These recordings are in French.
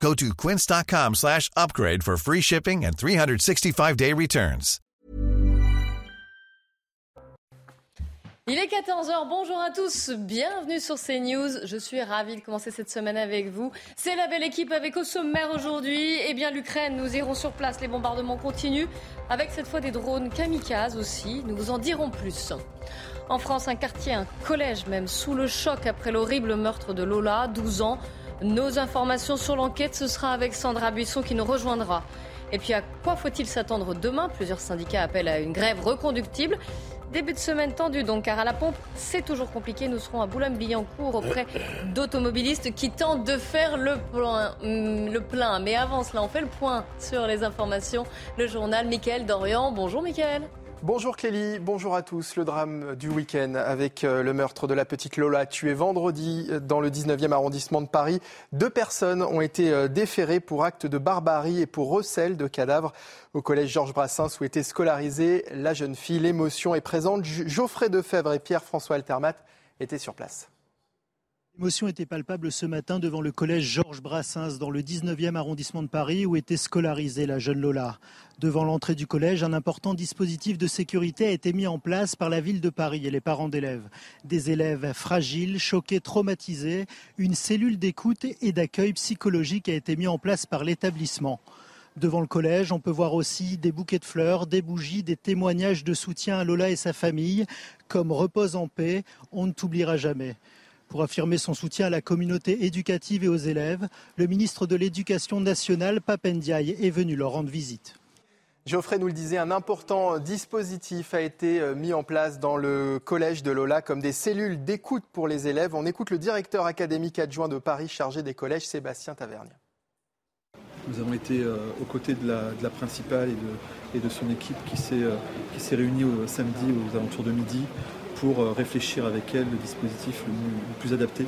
Go to quince.com slash upgrade for free shipping and 365-day returns. Il est 14h, bonjour à tous, bienvenue sur CNews. Je suis ravie de commencer cette semaine avec vous. C'est la belle équipe avec au sommaire aujourd'hui. Eh bien, l'Ukraine, nous irons sur place, les bombardements continuent, avec cette fois des drones kamikazes aussi. Nous vous en dirons plus. En France, un quartier, un collège même, sous le choc après l'horrible meurtre de Lola, 12 ans. Nos informations sur l'enquête, ce sera avec Sandra Buisson qui nous rejoindra. Et puis à quoi faut-il s'attendre demain? Plusieurs syndicats appellent à une grève reconductible. Début de semaine tendu donc, car à la pompe, c'est toujours compliqué. Nous serons à Boulogne-Billancourt auprès d'automobilistes qui tentent de faire le plein, hum. Mais avant cela, on fait le point sur les informations. Le journal Mickaël Dorian. Bonjour Mickaël. Bonjour Clélie, bonjour à tous. Le drame du week-end avec euh, le meurtre de la petite Lola tuée vendredi euh, dans le 19e arrondissement de Paris. Deux personnes ont été euh, déférées pour acte de barbarie et pour recel de cadavres au collège Georges Brassens où était scolarisée la jeune fille. L'émotion est présente. Geoffrey Defebvre et Pierre-François Altermat étaient sur place. L'émotion était palpable ce matin devant le collège Georges Brassens dans le 19e arrondissement de Paris où était scolarisée la jeune Lola. Devant l'entrée du collège, un important dispositif de sécurité a été mis en place par la ville de Paris et les parents d'élèves. Des élèves fragiles, choqués, traumatisés, une cellule d'écoute et d'accueil psychologique a été mise en place par l'établissement. Devant le collège, on peut voir aussi des bouquets de fleurs, des bougies, des témoignages de soutien à Lola et sa famille, comme Repose en paix, on ne t'oubliera jamais. Pour affirmer son soutien à la communauté éducative et aux élèves, le ministre de l'Éducation nationale, Papendiaï, est venu leur rendre visite. Geoffrey nous le disait, un important dispositif a été euh, mis en place dans le collège de Lola comme des cellules d'écoute pour les élèves. On écoute le directeur académique adjoint de Paris chargé des collèges, Sébastien Tavernier. Nous avons été euh, aux côtés de la, principale et de, son équipe qui s'est euh, réunie samedi aux alentours de midi pour euh, réfléchir avec elle le dispositif le, plus adapté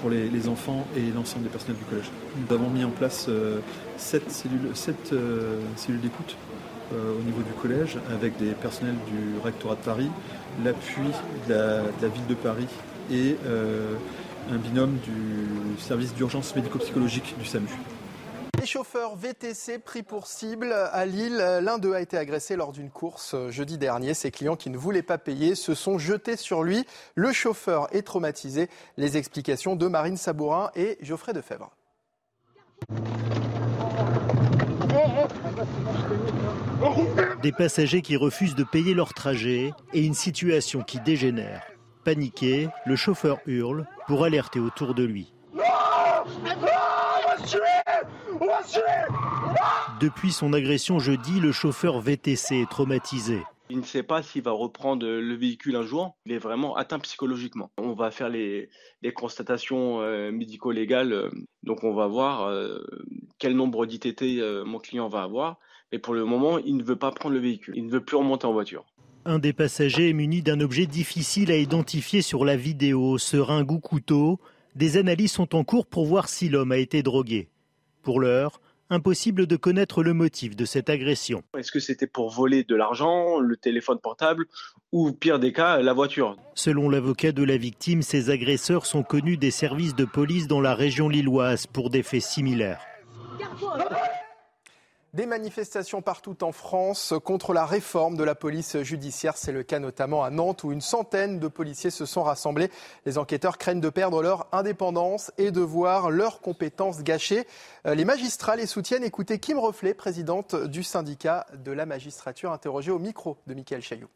pour les, enfants et l'ensemble des personnels du collège. Nous avons mis en place euh, sept cellules, euh, cellules d'écoute au niveau du collège avec des personnels du rectorat de Paris, l'appui de, la, ville de Paris et un binôme du service d'urgence médico-psychologique du SAMU. Les chauffeurs VTC pris pour cible à Lille, l'un d'eux a été agressé lors d'une course euh, jeudi dernier. Ses clients qui ne voulaient pas payer se sont jetés sur lui. Le chauffeur est traumatisé. Les explications de Marine Sabourin et Geoffrey Defebvre. Des passagers qui refusent de payer leur trajet et une situation qui dégénère. Paniqué, le chauffeur hurle pour alerter autour de lui. Depuis son agression jeudi, le chauffeur VTC est traumatisé. Il ne sait pas s'il va reprendre le véhicule un jour. Il est vraiment atteint psychologiquement. On va faire les, constatations euh, médico-légales. Euh, donc on va voir euh, quel nombre d'ITT mon client va avoir. Mais pour le moment, il ne veut pas prendre le véhicule. Il ne veut plus remonter en voiture. Un des passagers est muni d'un objet difficile à identifier sur la vidéo, seringue ou couteau. Des analyses sont en cours pour voir si l'homme a été drogué. Pour l'heure, impossible de connaître le motif de cette agression. Est-ce que c'était pour voler de l'argent, le téléphone portable ou, pire des cas, la voiture? Selon l'avocat de la victime, ces agresseurs sont connus des services de police dans la région lilloise pour des faits similaires. Des manifestations partout en France contre la réforme de la police judiciaire. C'est le cas notamment à Nantes où une centaine de policiers se sont rassemblés. Les enquêteurs craignent de perdre leur indépendance et de voir leurs compétences gâchées. Euh, les magistrats les soutiennent. Écoutez Kim Reflet, présidente du syndicat de la magistrature, interrogée au micro de Michael Chaillot.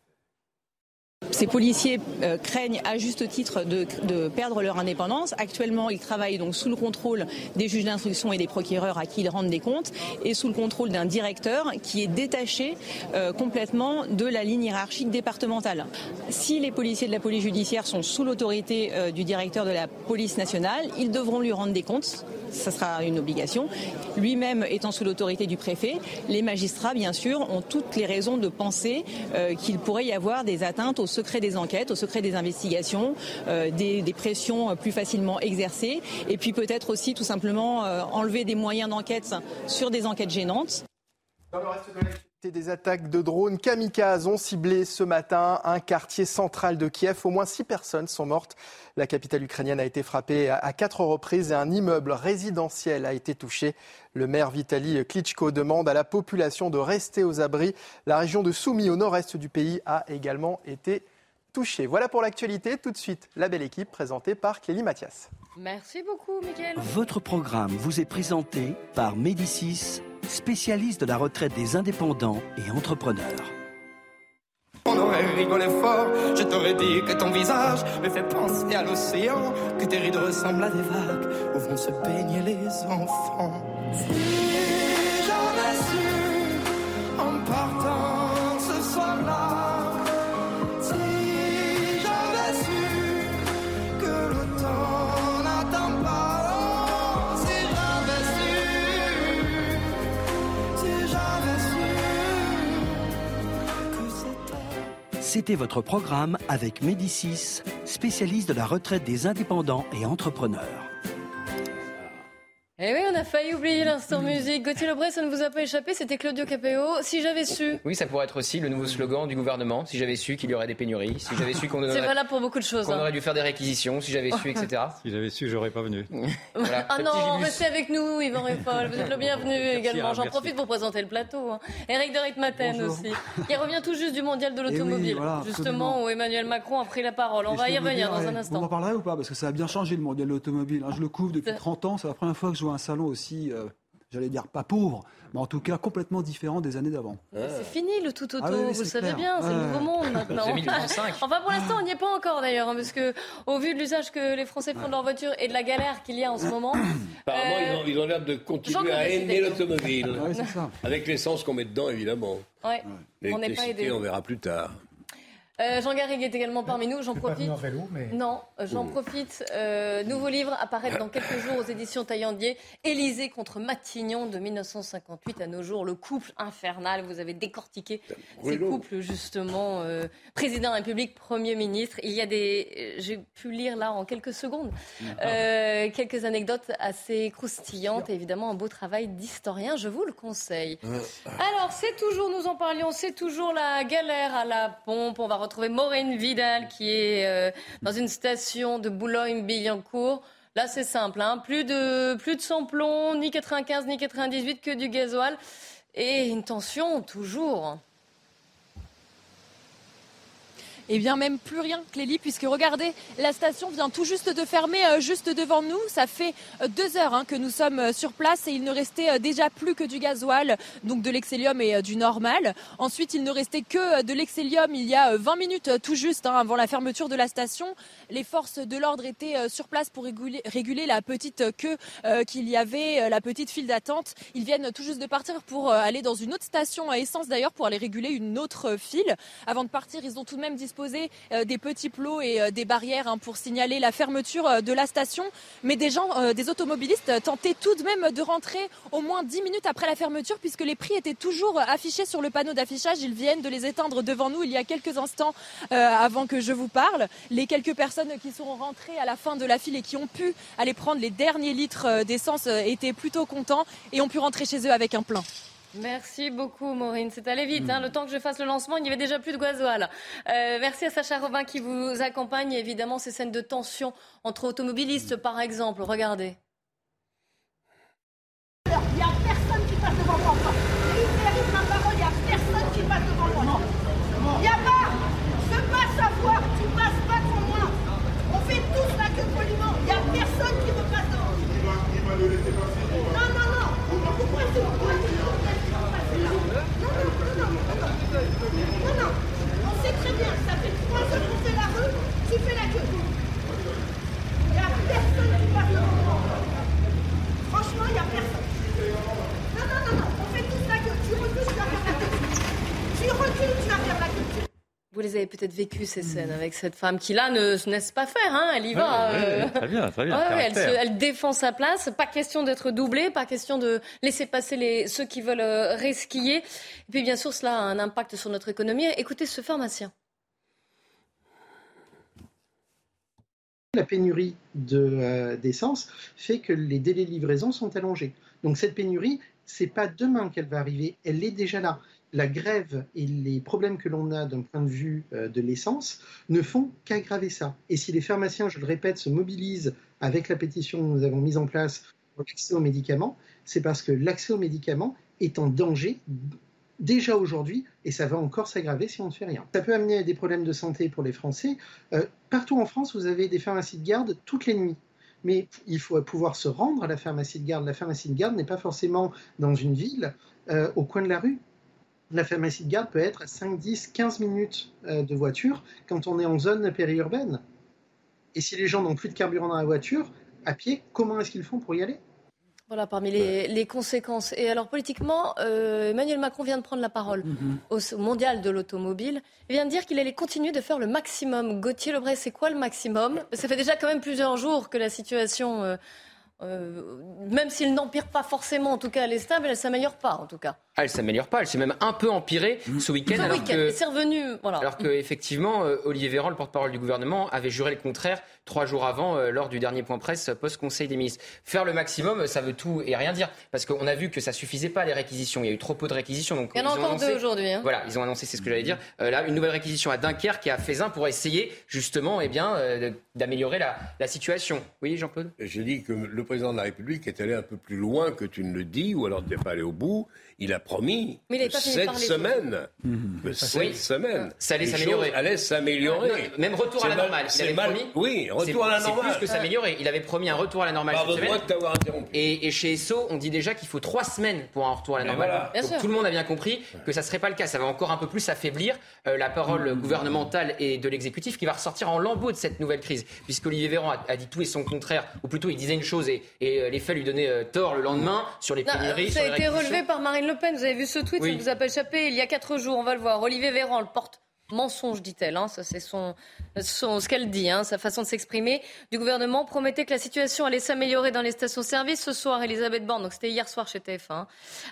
Ces policiers euh, craignent à juste titre de, perdre leur indépendance. Actuellement, ils travaillent donc sous le contrôle des juges d'instruction et des procureurs à qui ils rendent des comptes et sous le contrôle d'un directeur qui est détaché euh, complètement de la ligne hiérarchique départementale. Si les policiers de la police judiciaire sont sous l'autorité euh, du directeur de la police nationale, ils devront lui rendre des comptes ça sera une obligation. Lui-même étant sous l'autorité du préfet, les magistrats, bien sûr, ont toutes les raisons de penser qu'il pourrait y avoir des atteintes au secret des enquêtes, au secret des investigations, euh, des, pressions plus facilement exercées, et puis peut-être aussi tout simplement euh, enlever des moyens d'enquête sur des enquêtes gênantes. Des attaques de drones kamikazes ont ciblé ce matin un quartier central de Kiev. Au moins six personnes sont mortes. La capitale ukrainienne a été frappée à quatre reprises et un immeuble résidentiel a été touché. Le maire Vitaly Klitschko demande à la population de rester aux abris. La région de Soumy au nord-est du pays a également été touchée. Voilà pour l'actualité. Tout de suite, la belle équipe présentée par Kelly Mathias. Merci beaucoup, Mickaël. Votre programme vous est présenté par Médicis spécialiste de la retraite des indépendants et entrepreneurs. On aurait rigolé fort, je t'aurais dit que ton visage me fait penser à l'océan, que tes rides ressemblent à des vagues où vont se baigner les enfants. Si j'avais su en partant C'était votre programme avec Médicis, spécialiste de la retraite des indépendants et entrepreneurs. Eh oui, on a failli oublier l'instant musique. Gauthier Lebray, ça ne vous a pas échappé, c'était Claudio Capéo. Si j'avais su. Oui, ça pourrait être aussi le nouveau slogan du gouvernement. Si j'avais su qu'il y aurait des pénuries, si j'avais su qu'on aurait, valable pour beaucoup de choses, qu'on hein. aurait dû faire des réquisitions, si j'avais su, etc. si j'avais su, j'aurais pas venu. Ah non, restez avec nous, Yvan Riffol. Vous êtes le bienvenu également. J'en profite pour présenter le plateau. Hein. Eric de Ritmaten aussi, qui revient tout juste du mondial de eh l'automobile, justement, où Emmanuel Macron a pris la parole. On va y revenir dans un instant. On en parlerait ou pas? Parce que ça a bien changé le mondial de l'automobile. Hein. Je le couvre depuis 30 ans. C'est la première fois que je vois un salon aussi euh, j'allais dire pas pauvre, mais en tout cas complètement différent des années d'avant. C'est fini le tout auto, ah vous le savez bien, c'est le nouveau monde maintenant. enfin pour l'instant on n'y est pas encore d'ailleurs, hein, parce que au vu de l'usage que les Français font de leur voiture et de la galère qu'il y a en ce moment. Apparemment ils ont l'air de continuer à aimer l'automobile. Avec l'essence qu'on met dedans évidemment. Ouais. On n'est pas aidé. On verra plus tard. Euh, Jean Garrigue est également parmi nous. J'en profite. Non, j'en oh. profite. Euh, nouveau livre apparaît dans quelques jours aux éditions Taillandier. Élysée contre Matignon de 1958 à nos jours. Le couple infernal. Vous avez décortiqué ces couples justement. Euh, président de la République, Premier ministre. Il y a des. J'ai pu lire là en quelques secondes quelques anecdotes assez croustillantes. Et évidemment un beau travail d'historien. Je vous le conseille. Alors c'est toujours, nous en parlions, c'est toujours la galère à la pompe. On va retrouver Maureen Vidal qui est euh, dans une station de Boulogne-Billancourt. Là, c'est simple, hein. plus, de, plus de ni 95, ni 98, que du gasoil. Et une tension toujours. Et bien même plus rien, Clélie, puisque regardez, la station vient tout juste de fermer euh, juste devant nous. Ça fait euh, deux heures hein, que nous sommes euh, sur place et il ne restait déjà plus que du gasoil, donc de l'excellium et du normal. Ensuite, il ne restait que de l'excellium il y a 20 minutes tout juste hein, avant la fermeture de la station. Les forces de l'ordre étaient sur place pour réguler, réguler la petite queue qu'il y avait, la petite file d'attente. Ils viennent tout juste de partir pour aller dans une autre station à essence d'ailleurs pour aller réguler une autre file. Avant de partir, ils ont tout de même disposé euh, des petits plots et euh, des barrières hein, pour signaler la fermeture euh, de la station. Mais des gens, des automobilistes tentaient tout de même de rentrer au moins 10 minutes après la fermeture puisque les prix étaient toujours affichés sur le panneau d'affichage. Ils viennent de les éteindre devant nous il y a quelques instants avant que je vous parle. Les quelques personnes qui sont rentrées à la fin de la file et qui ont pu aller prendre les derniers litres d'essence étaient plutôt contents et ont pu rentrer chez eux avec un plein. Merci beaucoup, Maureen. C'est allé vite. Hein. Le temps que je fasse le lancement, il n'y avait déjà plus de gasoil. Euh, merci à Sacha Robin qui vous accompagne. évidemment, ces scènes de tension entre automobilistes, par exemple. Regardez. Il n'y a personne qui passe devant moi. Il mérite ma parole. Il n'y a personne qui passe devant moi. Il n'y a pas. Je passe à voir. Tu passes pas devant moi. On fait tous la queue poliment. Il n'y a personne qui me passe devant. Il va le laisser passer. Non, non, non. Pourquoi non, non, on sait très bien, ça fait trois heures qu'on fait la rue, tu fais la queue. Il n'y a personne qui passe devant Vous les avez peut-être vécues, ces scènes, avec cette femme qui, là, ne se laisse pas faire. Hein, elle y va. Euh. très bien, très bien. elle, défend sa place. Pas question d'être doublée, pas question de laisser passer les, ceux qui veulent euh, resquiller. Et puis, bien sûr, cela a un impact sur notre économie. Écoutez ce pharmacien. La pénurie euh, d'essence fait que les délais de livraison sont allongés. Donc cette pénurie, c'est pas demain qu'elle va arriver, elle est déjà là la grève et les problèmes que l'on a d'un point de vue euh, de l'essence ne font qu'aggraver ça. Et si les pharmaciens, je le répète, se mobilisent avec la pétition que nous avons mise en place pour l'accès aux médicaments, c'est parce que l'accès aux médicaments est en danger déjà aujourd'hui et ça va encore s'aggraver si on ne fait rien. Ça peut amener à des problèmes de santé pour les Français. Euh, partout en France, vous avez des pharmacies de garde toutes les nuits mais il faut pouvoir se rendre à la pharmacie de garde. La pharmacie de garde n'est pas forcément dans une ville, euh, au coin de la rue la pharmacie de garde peut être à 5, 10, 15 minutes euh, de voiture quand on est en zone périurbaine. Et si les gens n'ont plus de carburant dans la voiture, à pied, comment est-ce qu'ils font pour y aller? Voilà, parmi les, conséquences. Et alors, politiquement, euh, Emmanuel Macron vient de prendre la parole mm-hmm. au, mondial de l'automobile. Il vient de dire qu'il allait continuer de faire le maximum. Gauthier Lebray, c'est quoi le maximum? Ça fait déjà quand même plusieurs jours que la situation euh, euh, même s'il n'empire pas forcément, en tout cas, elle est stable, elle ne s'améliore pas, en tout cas. Ah, elle s'améliore pas, elle s'est même un peu empirée mmh. ce week-end. alors que, c'est revenu, voilà. Alors que, effectivement, euh, Olivier Véran, le porte-parole du gouvernement, avait juré le contraire trois jours avant, euh, lors du dernier point presse post-Conseil des ministres. Faire le maximum, ça veut tout et rien dire, parce qu'on a vu que ça suffisait pas les réquisitions. Il y a eu trop peu de réquisitions. Donc Il y en a encore deux aujourd'hui. Hein. Voilà, ils ont annoncé, c'est ce que j'allais dire. là, une nouvelle réquisition à Dunkerque qui a fait un pour essayer justement, eh bien, d'améliorer la, la situation. Oui, Jean-Claude? J'ai dit que le président de la République est allé un peu plus loin que tu ne le dis, ou alors tu n'es pas allé au bout. Il a promis cette semaine, cette semaine, ça allait s'améliorer. allait s'améliorer. même retour à la normale. Il avait promis. Oui, retour à la normale. C'est plus que s'améliorer. Il avait promis un retour à la normale cette semaine. de t'avoir interrompu. Et, chez ESSO, on dit déjà qu'il faut trois semaines pour un retour à la normale. Donc tout le monde a bien compris que ça serait pas le cas. Ça va encore un peu plus affaiblir euh, la parole mmh. gouvernementale et de l'exécutif qui va ressortir en lambeaux de cette nouvelle crise, puisque Olivier Véran a, dit tout et son contraire, ou plutôt il disait une chose et, et euh, les faits lui donnaient euh, tort le lendemain sur les pénuries. Ça a été relevé par Marine Le Pen. Vous avez vu ce tweet, ça vous a pas échappé. Il y a quatre jours, on va le voir. Olivier Véran le porte mensonge, dit-elle. Hein. Ça, c'est son, ce qu'elle dit, hein, sa façon de s'exprimer. Du gouvernement promettait que la situation allait s'améliorer dans les stations-service. Ce soir, Elisabeth Borne, donc c'était hier soir chez TF1,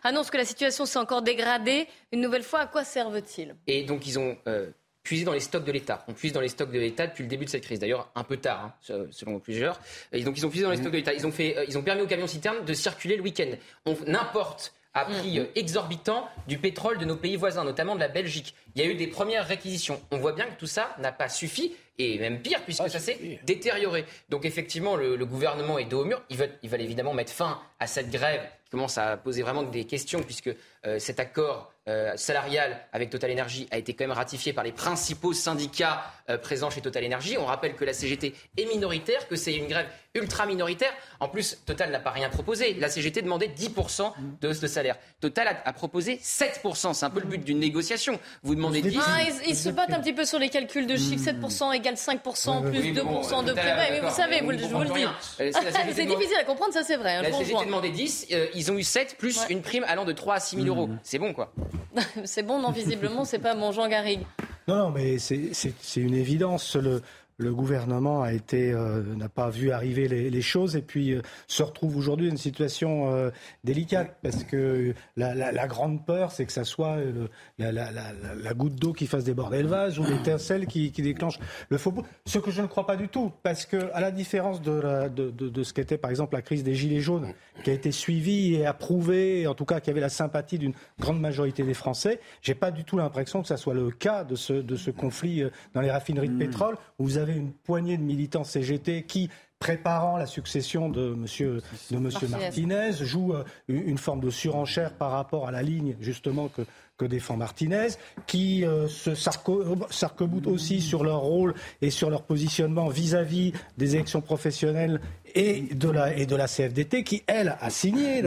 annonce que la situation s'est encore dégradée. Une nouvelle fois, à quoi servent-ils? Et donc, ils ont euh, puisé dans les stocks de l'État. On puise dans les stocks de l'État depuis le début de cette crise. D'ailleurs, un peu tard, hein, selon plusieurs. Et donc, ils ont puisé dans les stocks de l'État. Ils ont, fait, euh, ils ont permis aux camions citernes de circuler le week-end. On importe à prix mm. euh, exorbitant du pétrole de nos pays voisins, notamment de la Belgique. Il y a eu des premières réquisitions. On voit bien que tout ça n'a pas suffi, et même pire, puisque ah, ça s'est détérioré. Donc effectivement, le, gouvernement est dos au mur. Il veut, il évidemment mettre fin à cette grève qui commence à poser vraiment des questions, puisque euh, cet accord euh, salarial avec Total Energy a été quand même ratifié par les principaux syndicats présents chez Total Energy. On rappelle que la CGT est minoritaire, que c'est une grève ultra minoritaire. En plus, Total n'a pas rien proposé. La CGT demandait 10% de, de salaire. Total a, proposé 7%. C'est un peu le but d'une négociation. Vous demandez 10%. Ah, ils, se battent un petit peu sur les calculs de chiffres. 7% égale 5% plus 2% de prix. mais vous savez, vous, je vous le dis. Euh, c'est difficile à comprendre, ça c'est vrai. Hein, la CGT demandait 10, euh, ils ont eu 7 plus une prime allant de 3 à 6 000 euros. C'est bon quoi. c'est bon, non, visiblement, c'est pas mon Jean Garrigue. Non, non, mais c'est une évidence. Le, le gouvernement a été euh, n'a pas vu arriver les, les choses et puis euh, se retrouve aujourd'hui dans une situation euh, délicate parce que la, la, la grande peur c'est que ça soit le, la, la, goutte d'eau qui fasse déborder le vase ou l'étincelle qui, qui déclenche le faux Ce que je ne crois pas du tout parce que à la différence de, de, de, de ce qu'était par exemple la crise des gilets jaunes qui a été suivie et approuvée en tout cas qui avait la sympathie d'une grande majorité des Français, j'ai pas du tout l'impression que ça soit le cas de ce de ce conflit dans les raffineries de mmh. pétrole où vous avez une poignée de militants CGT qui préparant la succession de Monsieur, de monsieur Martinez, joue euh, une forme de surenchère par rapport à la ligne justement que, que défend Martinez, qui euh, se s'arc-boutent aussi sur leur rôle et sur leur positionnement vis-à-vis des élections professionnelles et de la, et de la CFDT qui, elle, a signé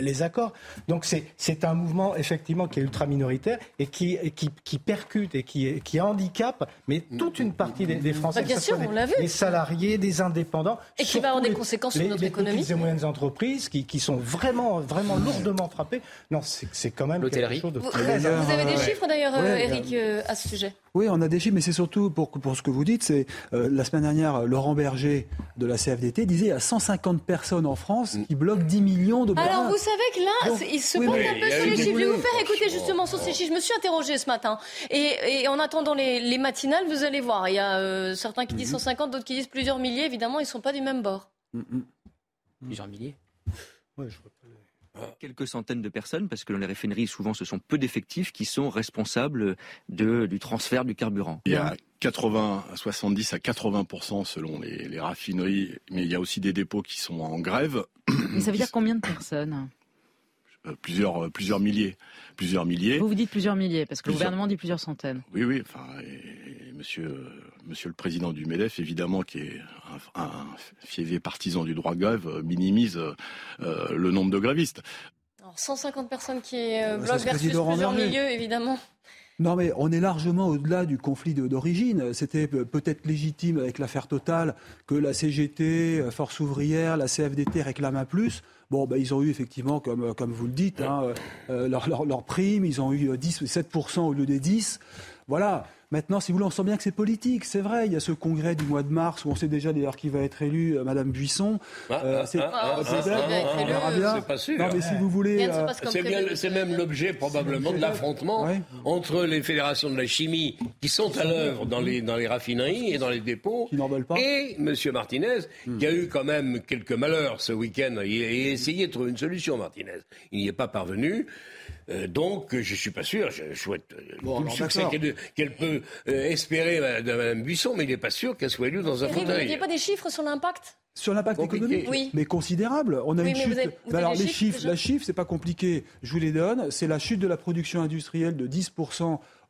les accords. Donc c'est un mouvement, effectivement, qui est ultra minoritaire et qui, qui, qui percute et qui, qui handicape, mais toute une partie des, Français. Bah, bien sûr, on l'a vu. Les salariés, des indépendants. Et qui va avoir des conséquences sur notre économie. Les petites et moyennes entreprises qui, qui sont vraiment, vraiment lourdement frappées. Non, c'est quand même quelque chose de très... Vous, vous avez des chiffres d'ailleurs, Eric, euh, à ce sujet? Oui, on a des chiffres, mais c'est surtout pour, pour ce que vous dites. C'est euh, la semaine dernière, Laurent Berger de la CFDT disait il y a 150 personnes en France qui bloquent 10 millions de Alors vous savez que là, il se pose un peu sur les chiffres. Je vais vous faire écouter justement sur ces chiffres. Je me suis interrogée ce matin. Et, en attendant les, matinales, vous allez voir. Il y a euh, certains qui disent 150, mhm. d'autres qui disent plusieurs milliers. Évidemment, ils ne sont pas du même bord. Mhm. Plusieurs milliers Ouais, je quelques centaines de personnes, parce que dans les raffineries, souvent, ce sont peu d'effectifs qui sont responsables de, du transfert du carburant. Il y a 80 à 70 à 80% selon les, raffineries, mais il y a aussi des dépôts qui sont en grève. Mais ça veut dire combien de personnes? Plusieurs, euh, plusieurs milliers, plusieurs milliers. Vous vous dites plusieurs milliers, parce que le gouvernement dit plusieurs centaines. Oui, oui. Enfin, monsieur, monsieur le président du MEDEF, évidemment, qui est un, un partisan du droit de grève, euh, minimise le nombre de grévistes. Alors, 150 personnes qui bloquent versus plusieurs milliers, évidemment. Non, mais on est largement au-delà du conflit d'origine. C'était peut-être légitime avec l'affaire Total que la CGT, Force ouvrière, la CFDT réclament un plus. Bon, ben, ils ont eu effectivement, comme, comme vous le dites, hein, euh, leur, leur, leur, prime, ils ont eu 10, 7% au lieu des 10. Voilà. Maintenant, si vous voulez, on sent bien que c'est politique. C'est vrai, il y a ce congrès du mois de mars où on sait déjà d'ailleurs qui va être élu, euh, Madame Buisson. c'est pas sûr. Non, mais si vous voulez, euh, c'est même l'objet probablement de l'affrontement entre les fédérations de la chimie qui sont à l'œuvre dans les dans les raffineries et dans les dépôts, qui n'en veulent pas, et Monsieur Martinez hmm. qui a eu quand même quelques malheurs ce week-end. Il a essayé de trouver une solution, Martinez. Il n'y est pas parvenu. Euh, donc, je suis pas sûr. Je souhaite euh, tout le succès qu'elle peut euh, espérer de Mme Buisson, mais il n'est pas sûr qu'elle soit élue dans un fauteuil. Il n'y a pas des chiffres sur l'impact? Sur l'impact économique, oui. mais considérable. On a une chute. alors les chiffres, la chiffre, c'est pas compliqué. Je vous les donne. C'est la chute de la production industrielle de 10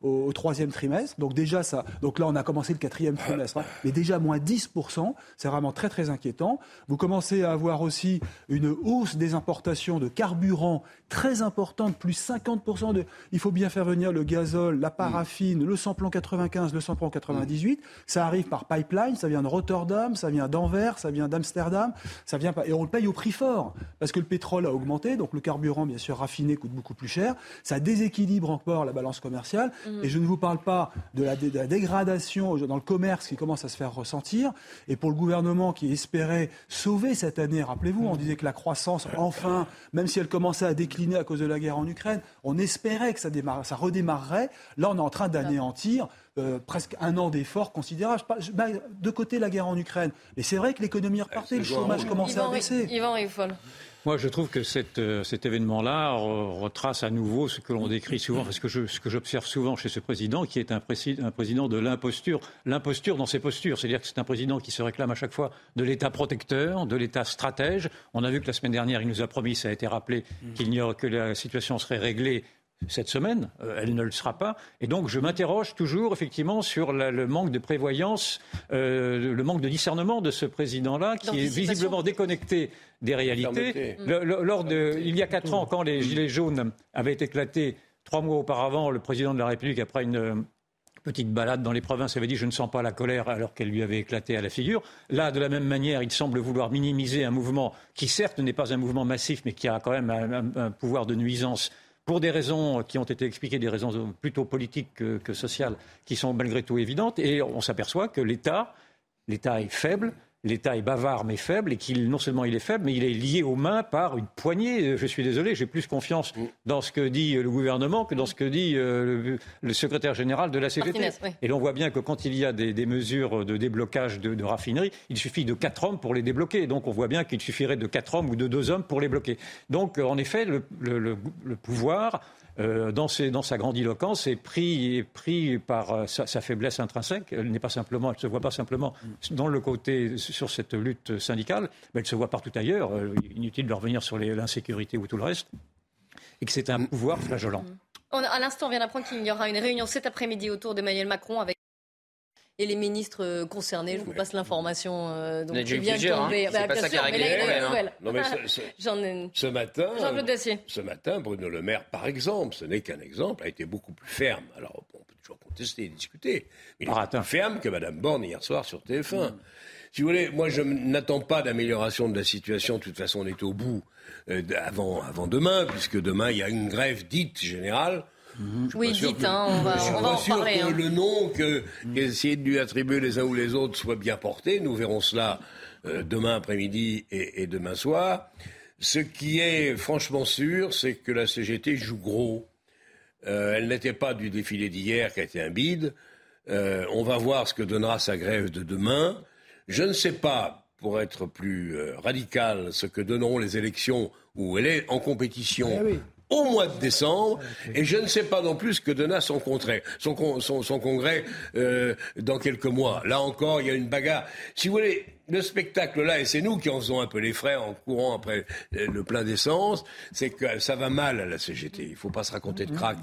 au, troisième trimestre. Donc déjà ça, donc là on a commencé le quatrième trimestre, hein. mais déjà moins 10%, c'est vraiment très très inquiétant. Vous commencez à avoir aussi une hausse des importations de carburant très importante, plus 50%. De, il faut bien faire venir le gazole, la paraffine, le samplon 95, le samplon 98. Ça arrive par pipeline, ça vient de Rotterdam, ça vient d'Anvers, ça vient d'Amsterdam, ça vient et on le paye au prix fort parce que le pétrole a augmenté, donc le carburant bien sûr raffiné coûte beaucoup plus cher. Ça déséquilibre encore la balance commerciale. Et je ne vous parle pas de la, dégradation dans le commerce qui commence à se faire ressentir. Et pour le gouvernement qui espérait sauver cette année, rappelez-vous, on disait que la croissance, enfin, même si elle commençait à décliner à cause de la guerre en Ukraine, on espérait que ça, ça redémarrerait. Là, on est en train d'anéantir. Euh, presque un an d'efforts considérables. De côté, la guerre en Ukraine. Mais c'est vrai que l'économie repartait, le chômage commençait à baisser. Yvan moi, je trouve que cette, euh, cet événement-là retrace à nouveau ce que l'on décrit souvent, parce que je, ce que j'observe souvent chez ce président, qui est un, un président de l'imposture, l'imposture dans ses postures. C'est-à-dire que c'est un président qui se réclame à chaque fois de l'État protecteur, de l'État stratège. On a vu que la semaine dernière, il nous a promis, ça a été rappelé, qu'il n'y aurait que la situation serait réglée cette semaine, euh, elle ne le sera pas. Et donc je m'interroge toujours effectivement sur le manque de prévoyance, euh, le manque de discernement de ce président-là, qui est visiblement déconnecté des réalités. lors de, il y a quatre ans, quand les Gilets jaunes avaient éclaté, trois mois auparavant, le président de la République, après une euh, petite balade dans les provinces, avait dit je ne sens pas la colère alors qu'elle lui avait éclaté à la figure. Là, de la même manière, il semble vouloir minimiser un mouvement qui, certes, n'est pas un mouvement massif, mais qui a quand même un pouvoir de nuisance pour des raisons qui ont été expliquées, des raisons plutôt politiques que, sociales, qui sont malgré tout évidentes. Et on s'aperçoit que l'État, l'État est faible, l'État est bavard mais faible et qu'il non seulement il est faible, mais il est lié aux mains par une poignée. Je suis désolé, j'ai plus confiance mm. dans ce que dit le gouvernement que dans ce que dit euh, le, secrétaire général de la CGT. Et l'on voit bien que quand il y a des, mesures de déblocage de, de raffineries, il suffit de quatre hommes pour les débloquer. Donc on voit bien qu'il suffirait de quatre hommes ou de deux hommes pour les bloquer. Donc en effet, le, le pouvoir euh, dans, sa grandiloquence, est pris, par euh, sa, faiblesse intrinsèque. Elle n'est pas simplement, elle se voit pas simplement dans le côté sur cette lutte syndicale, mais elle se voit partout ailleurs. Euh, inutile de revenir sur l'insécurité ou tout le reste, et que c'est un pouvoir flagellant. à l'instant, on vient d'apprendre qu'il y aura une réunion cet après-midi autour d'Emmanuel Macron avec et les ministres concernés. Je vous passe l'information. Euh, donc, qui vient de hein. tomber. Bah, bien sûr, mais là, il y a ce, matin, ce matin, Bruno Le Maire, par exemple, ce n'est qu'un exemple, a été beaucoup plus ferme. Alors, on peut toujours contester et discuter, mais il est plus ferme que Mme Borne hier soir sur TF1. Si vous voulez, moi, je n'attends pas d'amélioration de la situation. De toute façon, on est au bout euh, avant, avant demain, puisque demain, il y a une grève dite générale. Oui, dites, hein, on va, Je suis on va pas en sûr parler. que hein. le nom que qu'essayer de lui attribuer les uns ou les autres soit bien porté. Nous verrons cela euh, demain après-midi et, et demain soir. Ce qui est franchement sûr, c'est que la CGT joue gros. Euh, elle n'était pas du défilé d'hier qui a été un bide. Euh, on va voir ce que donnera sa grève de demain. Je ne sais pas, pour être plus euh, radical, ce que donneront les élections où elle est en compétition au mois de décembre, et je ne sais pas non plus ce que donna son congrès, son, con- son- son congrès euh, dans quelques mois. Là encore, il y a une bagarre. Si vous voulez, le spectacle là, et c'est nous qui en faisons un peu les frais en courant après euh, le plein d'essence, c'est que ça va mal à la CGT. Il ne faut pas se raconter de crack.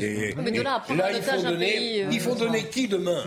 Et, Mais de là à et prendre en ils font donner, pays, euh, ils font donner qui demain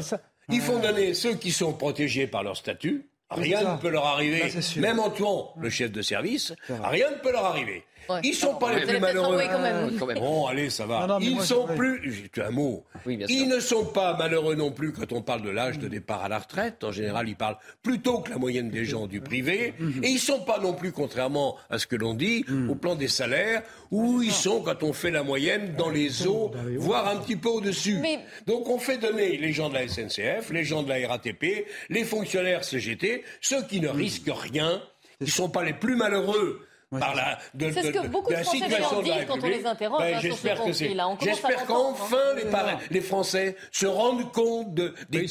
Ils font donner ceux qui sont protégés par leur statut. Oui, Rien ne peut leur arriver, Là, même en tuant le chef de service, rien ne peut leur arriver. Ouais. Ils sont pas les plus malheureux. envoyer quand même. Quand même. Bon, allez, ça va. Non, non, mais Ils moi, sont plus. J'ai un mot. Oui, bien sûr. Ils ne sont pas malheureux non plus quand on parle de l'âge de départ à la retraite. En général, ils parlent plutôt que la moyenne des gens du privé. Mhm. Et ils sont pas non plus, contrairement à ce que l'on dit, au plan des salaires, où ils sont, quand on fait la moyenne, dans les eaux, voire un petit peu au-dessus. Mais- Donc on fait donner les gens de la SNCF, les gens de la RATP, les fonctionnaires CGT, ceux qui ne risquent rien, qui ne sont pas les plus malheureux. Par la, de, C'est ce de- que de- beaucoup de la Français situation d'ailleurs de la disent quand on République. les interroge, Ben, hein, sur ce J'espère J'espère l'entendre, qu'enfin hein. les, Français se rendent compte de, des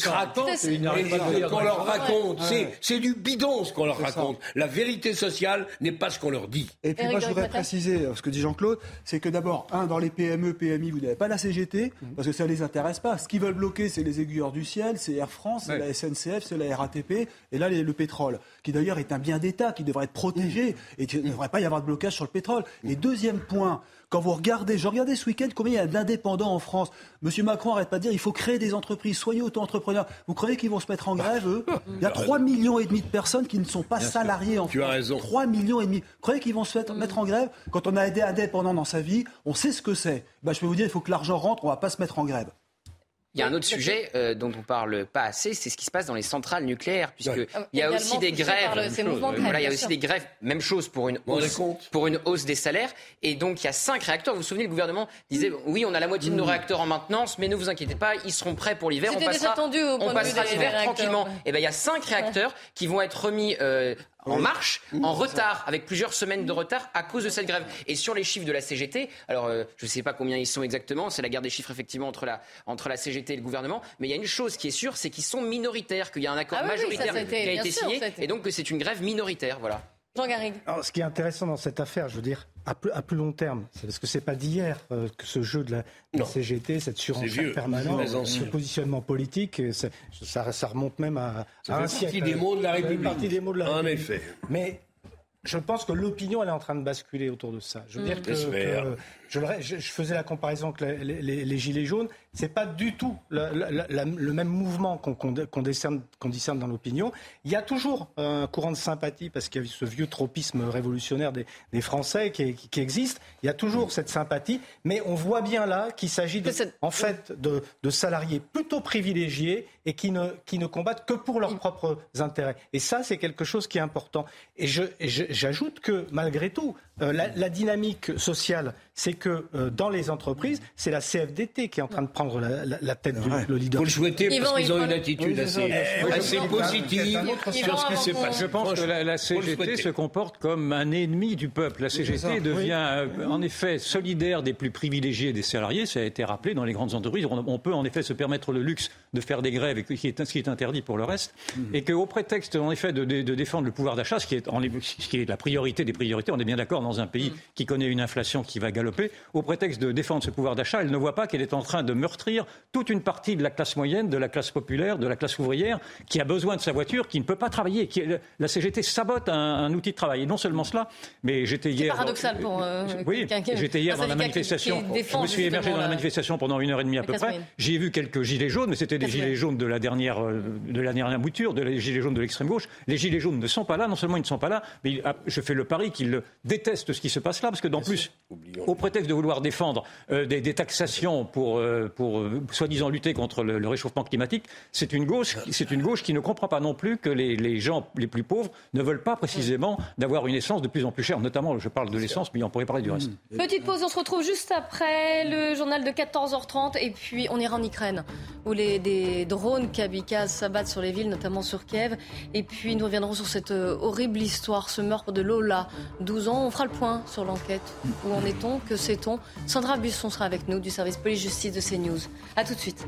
dire qu'on leur raconte. C'est- C'est du bidon ce qu'on leur raconte. La vérité sociale n'est pas ce qu'on leur dit. Et puis moi, je voudrais préciser euh, ce que dit Jean-Claude, c'est que d'abord, un, dans les PME, PMI, vous n'avez pas la CGT, parce que ça ne les intéresse pas. Ce qu'ils veulent bloquer, c'est les aiguilleurs du ciel, c'est Air France, c'est la SNCF, c'est la RATP, et là, le pétrole, qui d'ailleurs est un bien d'État, qui devrait être protégé, et qu'il ne devrait pas y avoir de blocage sur le pétrole. Et deuxième point, quand vous regardez, je regardais ce week-end combien il y a d'indépendants en France. Monsieur Macron arrête pas de dire il faut créer des entreprises, soyez auto-entrepreneurs. Vous croyez qu'ils vont se mettre en grève, eux? Il y a 3 millions et demi de personnes qui ne sont pas salariées en Tu as France. raison. 3 millions et demi. Vous croyez qu'ils vont se mettre- en grève? Quand on a des indépendants dans sa vie, on sait ce que c'est. Bah, je peux vous dire, il faut que l'argent rentre, on va pas se mettre en grève. Il y a un autre sujet euh, dont on parle pas assez, c'est ce qui se passe dans les centrales nucléaires, puisque il y a aussi des grèves. le- voilà, il y a aussi sûr. des grèves, même chose pour une hausse, pour une hausse des salaires. Et donc il y a cinq réacteurs. Vous vous souvenez, le gouvernement disait oui, on a la moitié de nos réacteurs en maintenance, mais ne vous inquiétez pas, ils seront prêts pour l'hiver. On passera, on l'hiver tranquillement. Et ben il y a cinq réacteurs qui vont être remis. euh, en marche, en retard, avec plusieurs semaines de retard à cause de cette grève. Et sur les chiffres de la CGT, alors euh, je ne sais pas combien ils sont exactement, c'est la guerre des chiffres effectivement entre la, entre la CGT et le gouvernement, mais il y a une chose qui est sûre, c'est qu'ils sont minoritaires, qu'il y a un accord Ah oui, oui, ça, majoritaire ça a été- qui a été sûr, signé, ça a été- et donc que c'est une grève minoritaire, voilà. Jean Garrigue. Alors, ce qui est intéressant dans cette affaire, je veux dire, à plus, à plus long terme, c'est parce que c'est pas d'hier euh, que ce jeu de la, de la Non. CGT, cette surenchère permanente, ce positionnement politique, euh, ça, ça remonte même à, Ça à fait un partie siècle. des mots de la République. partie des mots de la En République. effet. Mais je pense que l'opinion, elle est en train de basculer autour de ça. Je veux dire que, J'espère. que- je, le ré- je- je faisais la comparaison avec les, les- les gilets jaunes. C'est pas du tout la- la- la- la- le même mouvement qu'on discerne, dans l'opinion. Il y a toujours un courant de sympathie parce qu'il y a ce vieux tropisme révolutionnaire des, des Français qui, qui- qui existe. Il y a toujours cette sympathie, mais on voit bien là qu'il s'agit en fait de, de salariés plutôt privilégiés et qui ne, qui ne combattent que pour leurs propres intérêts. Et ça, c'est quelque chose qui est important. Et j'ajoute que malgré tout, euh, la dynamique sociale, c'est que euh, dans les entreprises, c'est la CFDT qui est en train de prendre la, la- la tête du le Faut le leadership. souhaiter Ils parce qu'ils ils ont une attitude assez, positive sur ce qui. Je pense que la, le CGT se comporte comme un ennemi du peuple. La CGT devient euh, en effet solidaire des plus privilégiés des salariés. Ça a été rappelé dans les grandes entreprises. On, on peut en effet se permettre le luxe de faire des grèves, et qui est, ce qui est interdit pour le reste. Et qu'au prétexte en effet de, de- de défendre le pouvoir d'achat, ce qui, est, en- ce qui est la priorité des priorités, on est bien d'accord dans un pays qui connaît une inflation qui va galoper au prétexte de défendre ce pouvoir d'achat, elle ne voit pas qu'elle est en train de meurtrir toute une partie de la classe moyenne, de la classe populaire, de la classe ouvrière, qui a besoin de sa voiture, qui ne peut pas travailler. Qui, la CGT sabote un, outil de travail. Et non seulement cela, mais j'étais hier. paradoxal pour. Euh, oui, j'étais hier dans la manifestation. je me suis émergé dans la manifestation pendant une heure et demie à peu près. J'y ai vu quelques gilets jaunes, mais c'était des gilets jaunes de la dernière, euh, de la dernière mouture, de les gilets jaunes de l'extrême gauche. Les gilets jaunes ne sont pas là. Non seulement ils ne sont pas là, mais je fais le pari qu'ils détestent ce qui se passe là, parce que d'en plus, au prétexte de vouloir défendre euh, des, taxations pour, pour soi-disant lutter contre le, réchauffement climatique, c'est une gauche, c'est une gauche qui ne comprend pas non plus que les, les gens les plus pauvres ne veulent pas précisément d'avoir une essence de plus en plus chère. Notamment, je parle de l'essence, mais on pourrait parler du reste. Petite pause, on se retrouve juste après le journal de 14h30 et puis on ira en Ukraine où les, des drones kamikazes s'abattent sur les villes, notamment sur Kiev. Et puis nous reviendrons sur cette euh, horrible histoire, ce meurtre de Lola, 12 ans. On fera le point sur l'enquête. Où en est-on? Que sait-on? Sandra Busson sera avec nous du service police-justice de CNews. A tout de suite.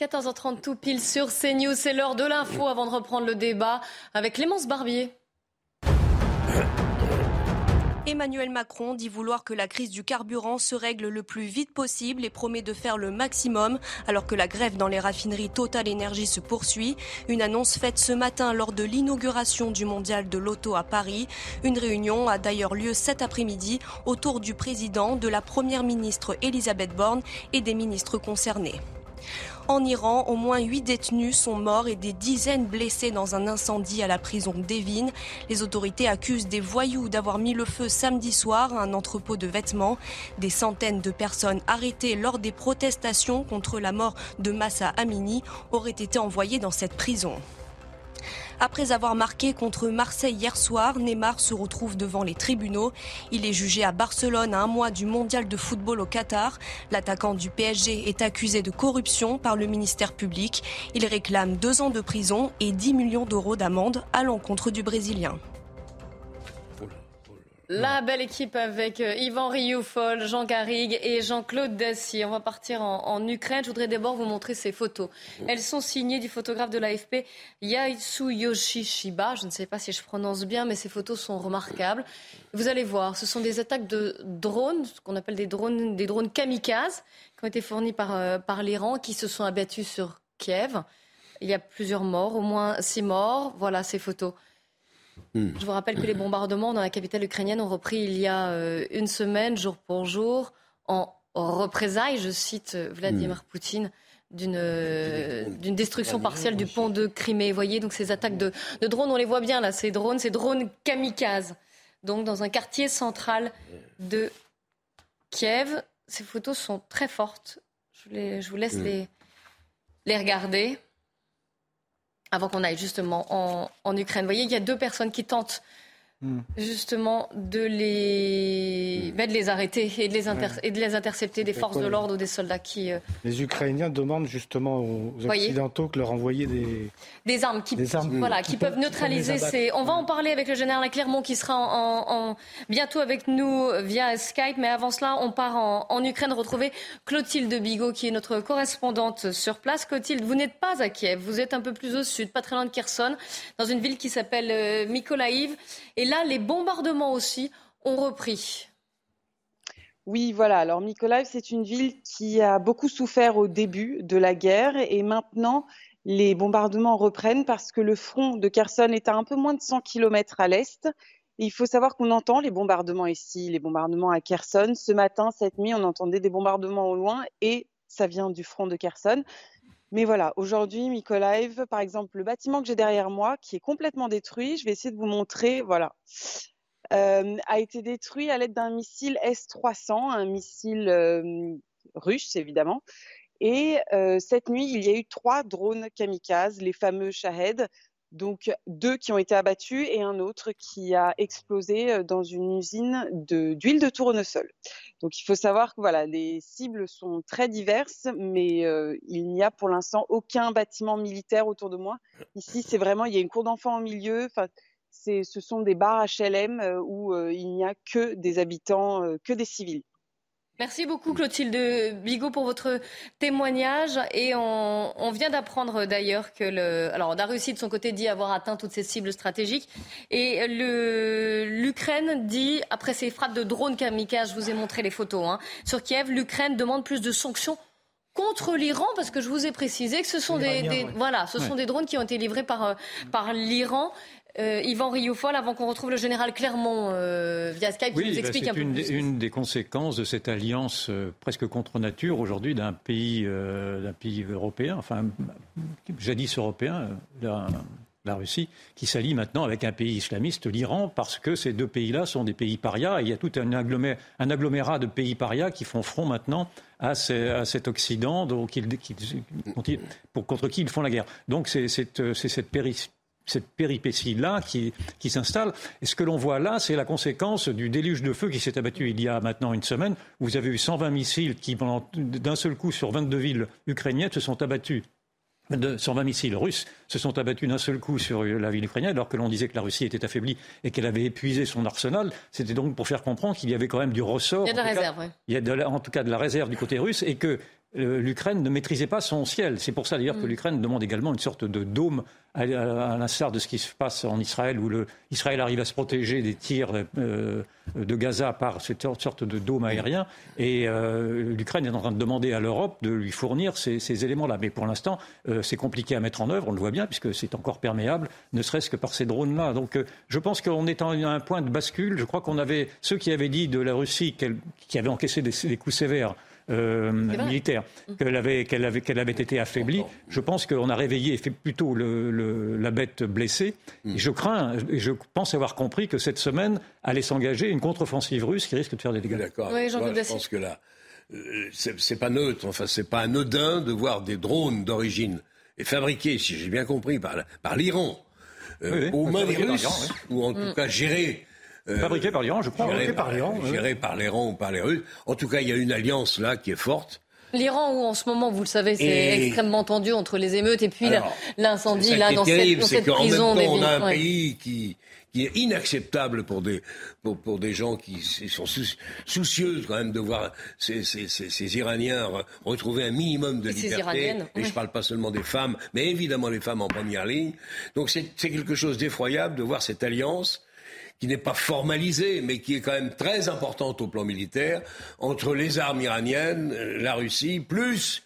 14h30 tout pile sur CNews, c'est l'heure de l'info avant de reprendre le débat avec Clémence Barbier. Emmanuel Macron dit vouloir que la crise du carburant se règle le plus vite possible et promet de faire le maximum alors que la grève dans les raffineries Total Énergie se poursuit. Une annonce faite ce matin lors de l'inauguration du mondial de l'auto à Paris. Une réunion a d'ailleurs lieu cet après-midi autour du président, de la première ministre Elisabeth Borne et des ministres concernés. En Iran, au moins huit détenus sont morts et des dizaines blessés dans un incendie à la prison d'Evin. Les autorités accusent des voyous d'avoir mis le feu samedi soir à un entrepôt de vêtements. Des centaines de personnes arrêtées lors des protestations contre la mort de Massa Amini auraient été envoyées dans cette prison. Après avoir marqué contre Marseille hier soir, Neymar se retrouve devant les tribunaux. Il est jugé à Barcelone à un mois du mondial de football au Qatar. L'attaquant du PSG est accusé de corruption par le ministère public. Il réclame deux ans de prison et 10 millions d'euros d'amende à l'encontre du Brésilien. La belle équipe avec euh, Yvan Rioufol, Jean Garrigue et Jean-Claude Dacier. On va partir en, Ukraine. Je voudrais d'abord vous montrer ces photos. Elles sont signées du photographe de l'AFP Yaitsuyoshi Shiba. Je ne sais pas si je prononce bien, mais ces photos sont remarquables. Vous allez voir, ce sont des attaques de drones, ce qu'on appelle des drones, des drones kamikazes, qui ont été fournis par, euh, par l'Iran, qui se sont abattus sur Kiev. Il y a plusieurs morts, au moins six morts. Voilà ces photos. Hmm. Je vous rappelle que les bombardements dans la capitale ukrainienne ont repris il y a euh, une semaine, jour pour jour, en représailles, je cite euh, Vladimir hmm. Poutine, euh, d'une destruction partielle du pont de Crimée. Vous voyez, donc ces attaques de, drones, on les voit bien là, ces drones, ces drones kamikazes. Donc dans un quartier central de Kiev, ces photos sont très fortes. Je, je vous laisse hmm. les, les regarder avant qu'on aille justement en, Ukraine. Vous voyez, il y a deux personnes qui tentent Hmm. justement de les, hmm. de les arrêter et de les, et de les intercepter des forces de l'ordre ou des soldats qui... Euh, les Ukrainiens demandent justement aux Occidentaux que leur envoyer des... Des armes qui, Voilà, qui, peuvent neutraliser ces... On va en parler avec le général Clermont qui sera en, bientôt avec nous via Skype, mais avant cela, on part en, Ukraine retrouver Clotilde Bigot qui est notre correspondante sur place. Clotilde, vous n'êtes pas à Kiev, vous êtes un peu plus au sud, pas très loin de Kherson, dans une ville qui s'appelle euh, Mykolaiv. Et là, les bombardements aussi ont repris. Oui, voilà. Alors, Mykolaiv, c'est une ville qui a beaucoup souffert au début de la guerre et maintenant, les bombardements reprennent parce que le front de Kherson est à un peu moins de 100 km à l'est. Il faut savoir qu'on entend les bombardements ici, les bombardements à Kherson. Ce matin, cette nuit, on entendait des bombardements au loin et ça vient du front de Kherson. Mais voilà, aujourd'hui, Mykolaiv, par exemple, le bâtiment que j'ai derrière moi, qui est complètement détruit, je vais essayer de vous montrer, voilà, euh, a été détruit à l'aide d'un missile S-300, un missile euh, russe, évidemment. Et euh, cette nuit, il y a eu trois drones kamikazes, les fameux Shahed, donc deux qui ont été abattus et un autre qui a explosé euh, dans une usine d'huile de, tournesol. Donc il faut savoir que voilà, les cibles sont très diverses, mais euh, il n'y a pour l'instant aucun bâtiment militaire autour de moi. Ici, c'est vraiment, il y a une cour d'enfants au milieu. Ce sont des bars HLM euh, où il n'y a que des habitants, que des civils. Merci beaucoup Clotilde Bigot pour votre témoignage. Et on, vient d'apprendre d'ailleurs que le, alors la Russie de son côté dit avoir atteint toutes ses cibles stratégiques. Et l'Ukraine dit après ces frappes de drones kamikazes, je vous ai montré les photos hein, sur Kiev, l'Ukraine demande plus de sanctions contre l'Iran parce que je vous ai précisé que ce sont des, voilà, ce sont des drones qui ont été livrés par euh, par l'Iran euh, Yvan Rioufol, avant qu'on retrouve le général Clermont euh, via Skype, qui nous explique un peu une, plus. Une des conséquences de cette alliance euh, presque contre nature aujourd'hui d'un pays, d'un pays européen, enfin jadis européen, la, la Russie, qui s'allie maintenant avec un pays islamiste, l'Iran, parce que ces deux pays-là sont des pays parias. Et il y a tout un, agglomérat, de pays parias qui font front maintenant à, cet Occident donc, contre qui ils font la guerre. Donc c'est cette, cette cette péripétie-là qui, qui s'installe. Et ce que l'on voit là, c'est la conséquence du déluge de feu qui s'est abattu il y a maintenant une semaine. Vous avez eu 120 missiles qui, d'un seul coup, sur 22 villes ukrainiennes, se sont abattus. 120 missiles russes se sont abattus d'un seul coup sur la ville ukrainienne, alors que l'on disait que la Russie était affaiblie et qu'elle avait épuisé son arsenal. C'était donc pour faire comprendre qu'il y avait quand même du ressort. Il y a de la réserve, oui. Il y a en tout cas de la réserve du côté russe et que l'Ukraine ne maîtrisait pas son ciel. C'est pour ça d'ailleurs que mm. l'Ukraine demande également une sorte de dôme, à, l'instar de ce qui se passe en Israël, où Israël arrive à se protéger des tirs euh, de Gaza par cette sorte de dôme aérien. Et euh, l'Ukraine est en train de demander à l'Europe de lui fournir ces, éléments-là. Mais pour l'instant, c'est compliqué à mettre en œuvre, on le voit bien, puisque c'est encore perméable, ne serait-ce que par ces drones-là. Donc je pense qu'on est à un point de bascule. Je crois qu'on avait ceux qui avaient dit de la Russie qui avait encaissé des coups sévères euh, militaire, mm. qu'elle avait, qu'elle avait, qu'elle avait été affaiblie. Je pense qu'on a réveillé fait plutôt le, la bête blessée. Mm. Et je crains, et je pense avoir compris que cette semaine allait s'engager une contre-offensive russe qui risque de faire des dégâts. D'accord. je pense que là, euh, c'est, pas neutre, enfin, c'est pas anodin de voir des drones d'origine et fabriqués, si j'ai bien compris, par, par l'Iran. Euh, aux mains des Russes, ou en tout mm. cas gérés Fabriqué par l'Iran, je crois. Géré par, l'Iran. Géré par l'Iran ou par les Russes. En tout cas, il y a une alliance là qui est forte. L'Iran, où en ce moment, vous le savez, c'est extrêmement tendu entre les émeutes et puis l'incendie là dans cette, dans cette prison. Même temps, on a un pays qui, qui est inacceptable pour des, pour, pour des gens qui sont soucieux quand même de voir ces, ces, ces, ces Iraniens retrouver un minimum de liberté. Et je parle pas seulement des femmes, mais évidemment les femmes en première ligne. Donc c'est quelque chose d'effroyable de voir cette alliance qui n'est pas formalisée, mais qui est quand même très importante au plan militaire, entre les armes iraniennes, la Russie, plus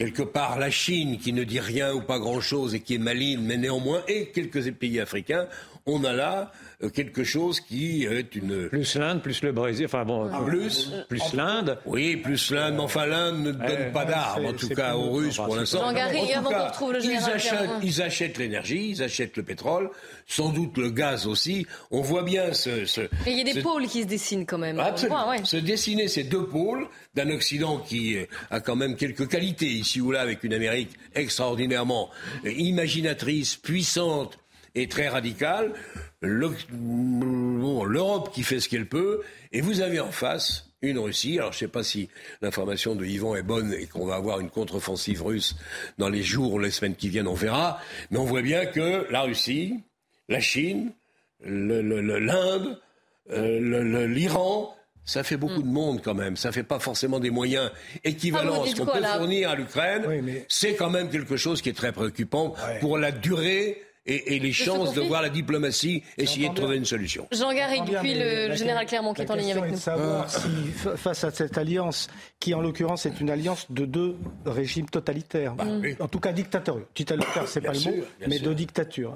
quelque part la Chine qui ne dit rien ou pas grand-chose et qui est maligne, mais néanmoins, et quelques pays africains, on a là euh, quelque chose qui est une... Plus l'Inde, plus le Brésil, enfin bon... Ah, plus Plus l'Inde. Oui, plus l'Inde, mais enfin l'Inde ne donne pas d'armes, en tout cas aux Russes pour l'instant. Ils achètent, ils achètent l'énergie, ils achètent le pétrole, sans doute le gaz aussi. On voit bien ce... ce il y a des pôles qui se dessinent quand même. Absolument. Se dessiner ces deux pôles d'un Occident qui a quand même quelques qualités ici ou là avec une Amérique extraordinairement imaginatrice, puissante, et très radicale. L'Europe qui fait ce qu'elle peut, et vous avez en face une Russie. Alors je ne sais pas si l'information de Yvan est bonne et qu'on va avoir une contre-offensive russe dans les jours ou les semaines qui viennent, on verra. Mais on voit bien que la Russie, la Chine, l'Inde, euh, l'Iran, ça fait beaucoup mm. de monde quand même. Ça fait pas forcément des moyens équivalents ah, à ce qu'on peut fournir à l'Ukraine. C'est quand même quelque chose qui est très préoccupant pour la durée et, les chances de voir la diplomatie essayer de trouver une solution. Jean Garrigue, puis le, général Clermont qui est en ligne avec nous. De savoir si, face à cette alliance, qui en l'occurrence est une alliance de deux régimes totalitaires, bah en tout cas dictatoriaux. Totalitaire, c'est pas le mot, mais de dictature.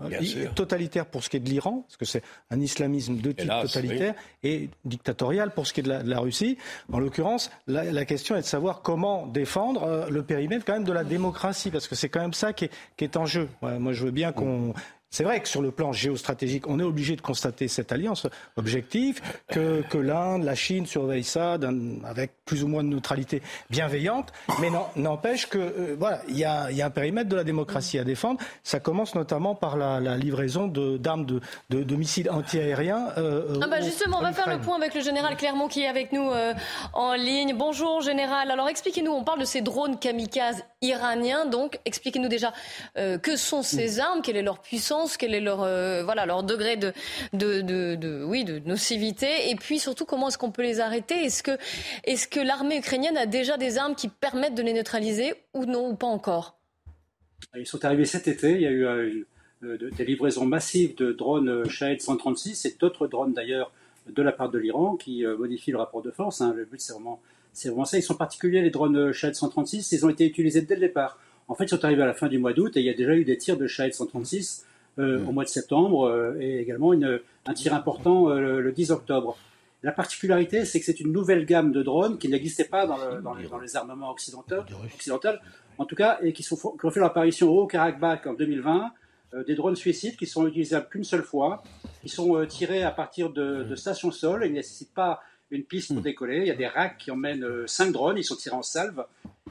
Totalitaire pour ce qui est de l'Iran, parce que c'est un islamisme de type totalitaire, et dictatorial pour ce qui est de la, Russie. En l'occurrence, la, question est de savoir comment défendre euh, le périmètre quand même de la démocratie, parce que c'est quand même ça qui est, qui est en jeu. moi, je veux bien qu'on c'est vrai que sur le plan géostratégique, on est obligé de constater cette alliance objective, que, que l'Inde, la Chine surveillent ça avec plus ou moins de neutralité bienveillante, mais n'empêche que euh, voilà, il y a, y a, un périmètre de la démocratie à défendre. Ça commence notamment par la, la livraison d'armes de, de, de, missiles antiaériens. Euh, ah bah justement, on va faire le point avec le général Clermont qui est avec nous euh, en ligne. Bonjour général. Alors expliquez-nous, on parle de ces drones kamikazes iraniens, donc expliquez-nous déjà que sont ces armes, quelle est leur puissance quel est leur, voilà, leur degré de, de, de, oui, de nocivité, et puis surtout comment est-ce qu'on peut les arrêter? Est-ce que, est que l'armée ukrainienne a déjà des armes qui permettent de les neutraliser ou non, ou pas encore? Ils sont arrivés cet été, il y a eu des livraisons massives de drones Shahed 136 et d'autres drones d'ailleurs de la part de l'Iran qui modifient le rapport de force. Hein. Le but c'est vraiment vraiment ça. Ils sont particuliers, les drones Shahed 136. Ils ont été utilisés dès le départ. En fait, ils sont arrivés à la fin du mois d'août et il y a déjà eu des tirs de Shahed 136 euh, mm. au mois de septembre euh, et également une, un tir important euh, le 10 octobre. La particularité, c'est que c'est une nouvelle gamme de drones qui n'existait pas dans, dans, les, dans, les, armements occidentaux, en tout cas, et qui, sont, qui ont fait leur apparition au Karabakh en 2020. des drones suicides qui sont utilisables qu'une seule fois, qui sont tirés à partir de, de stations sol et ne nécessitent pas une piste pour hmm. décoller. Il y a des racks qui emmènent euh, cinq drones. Ils sont tirés en salve.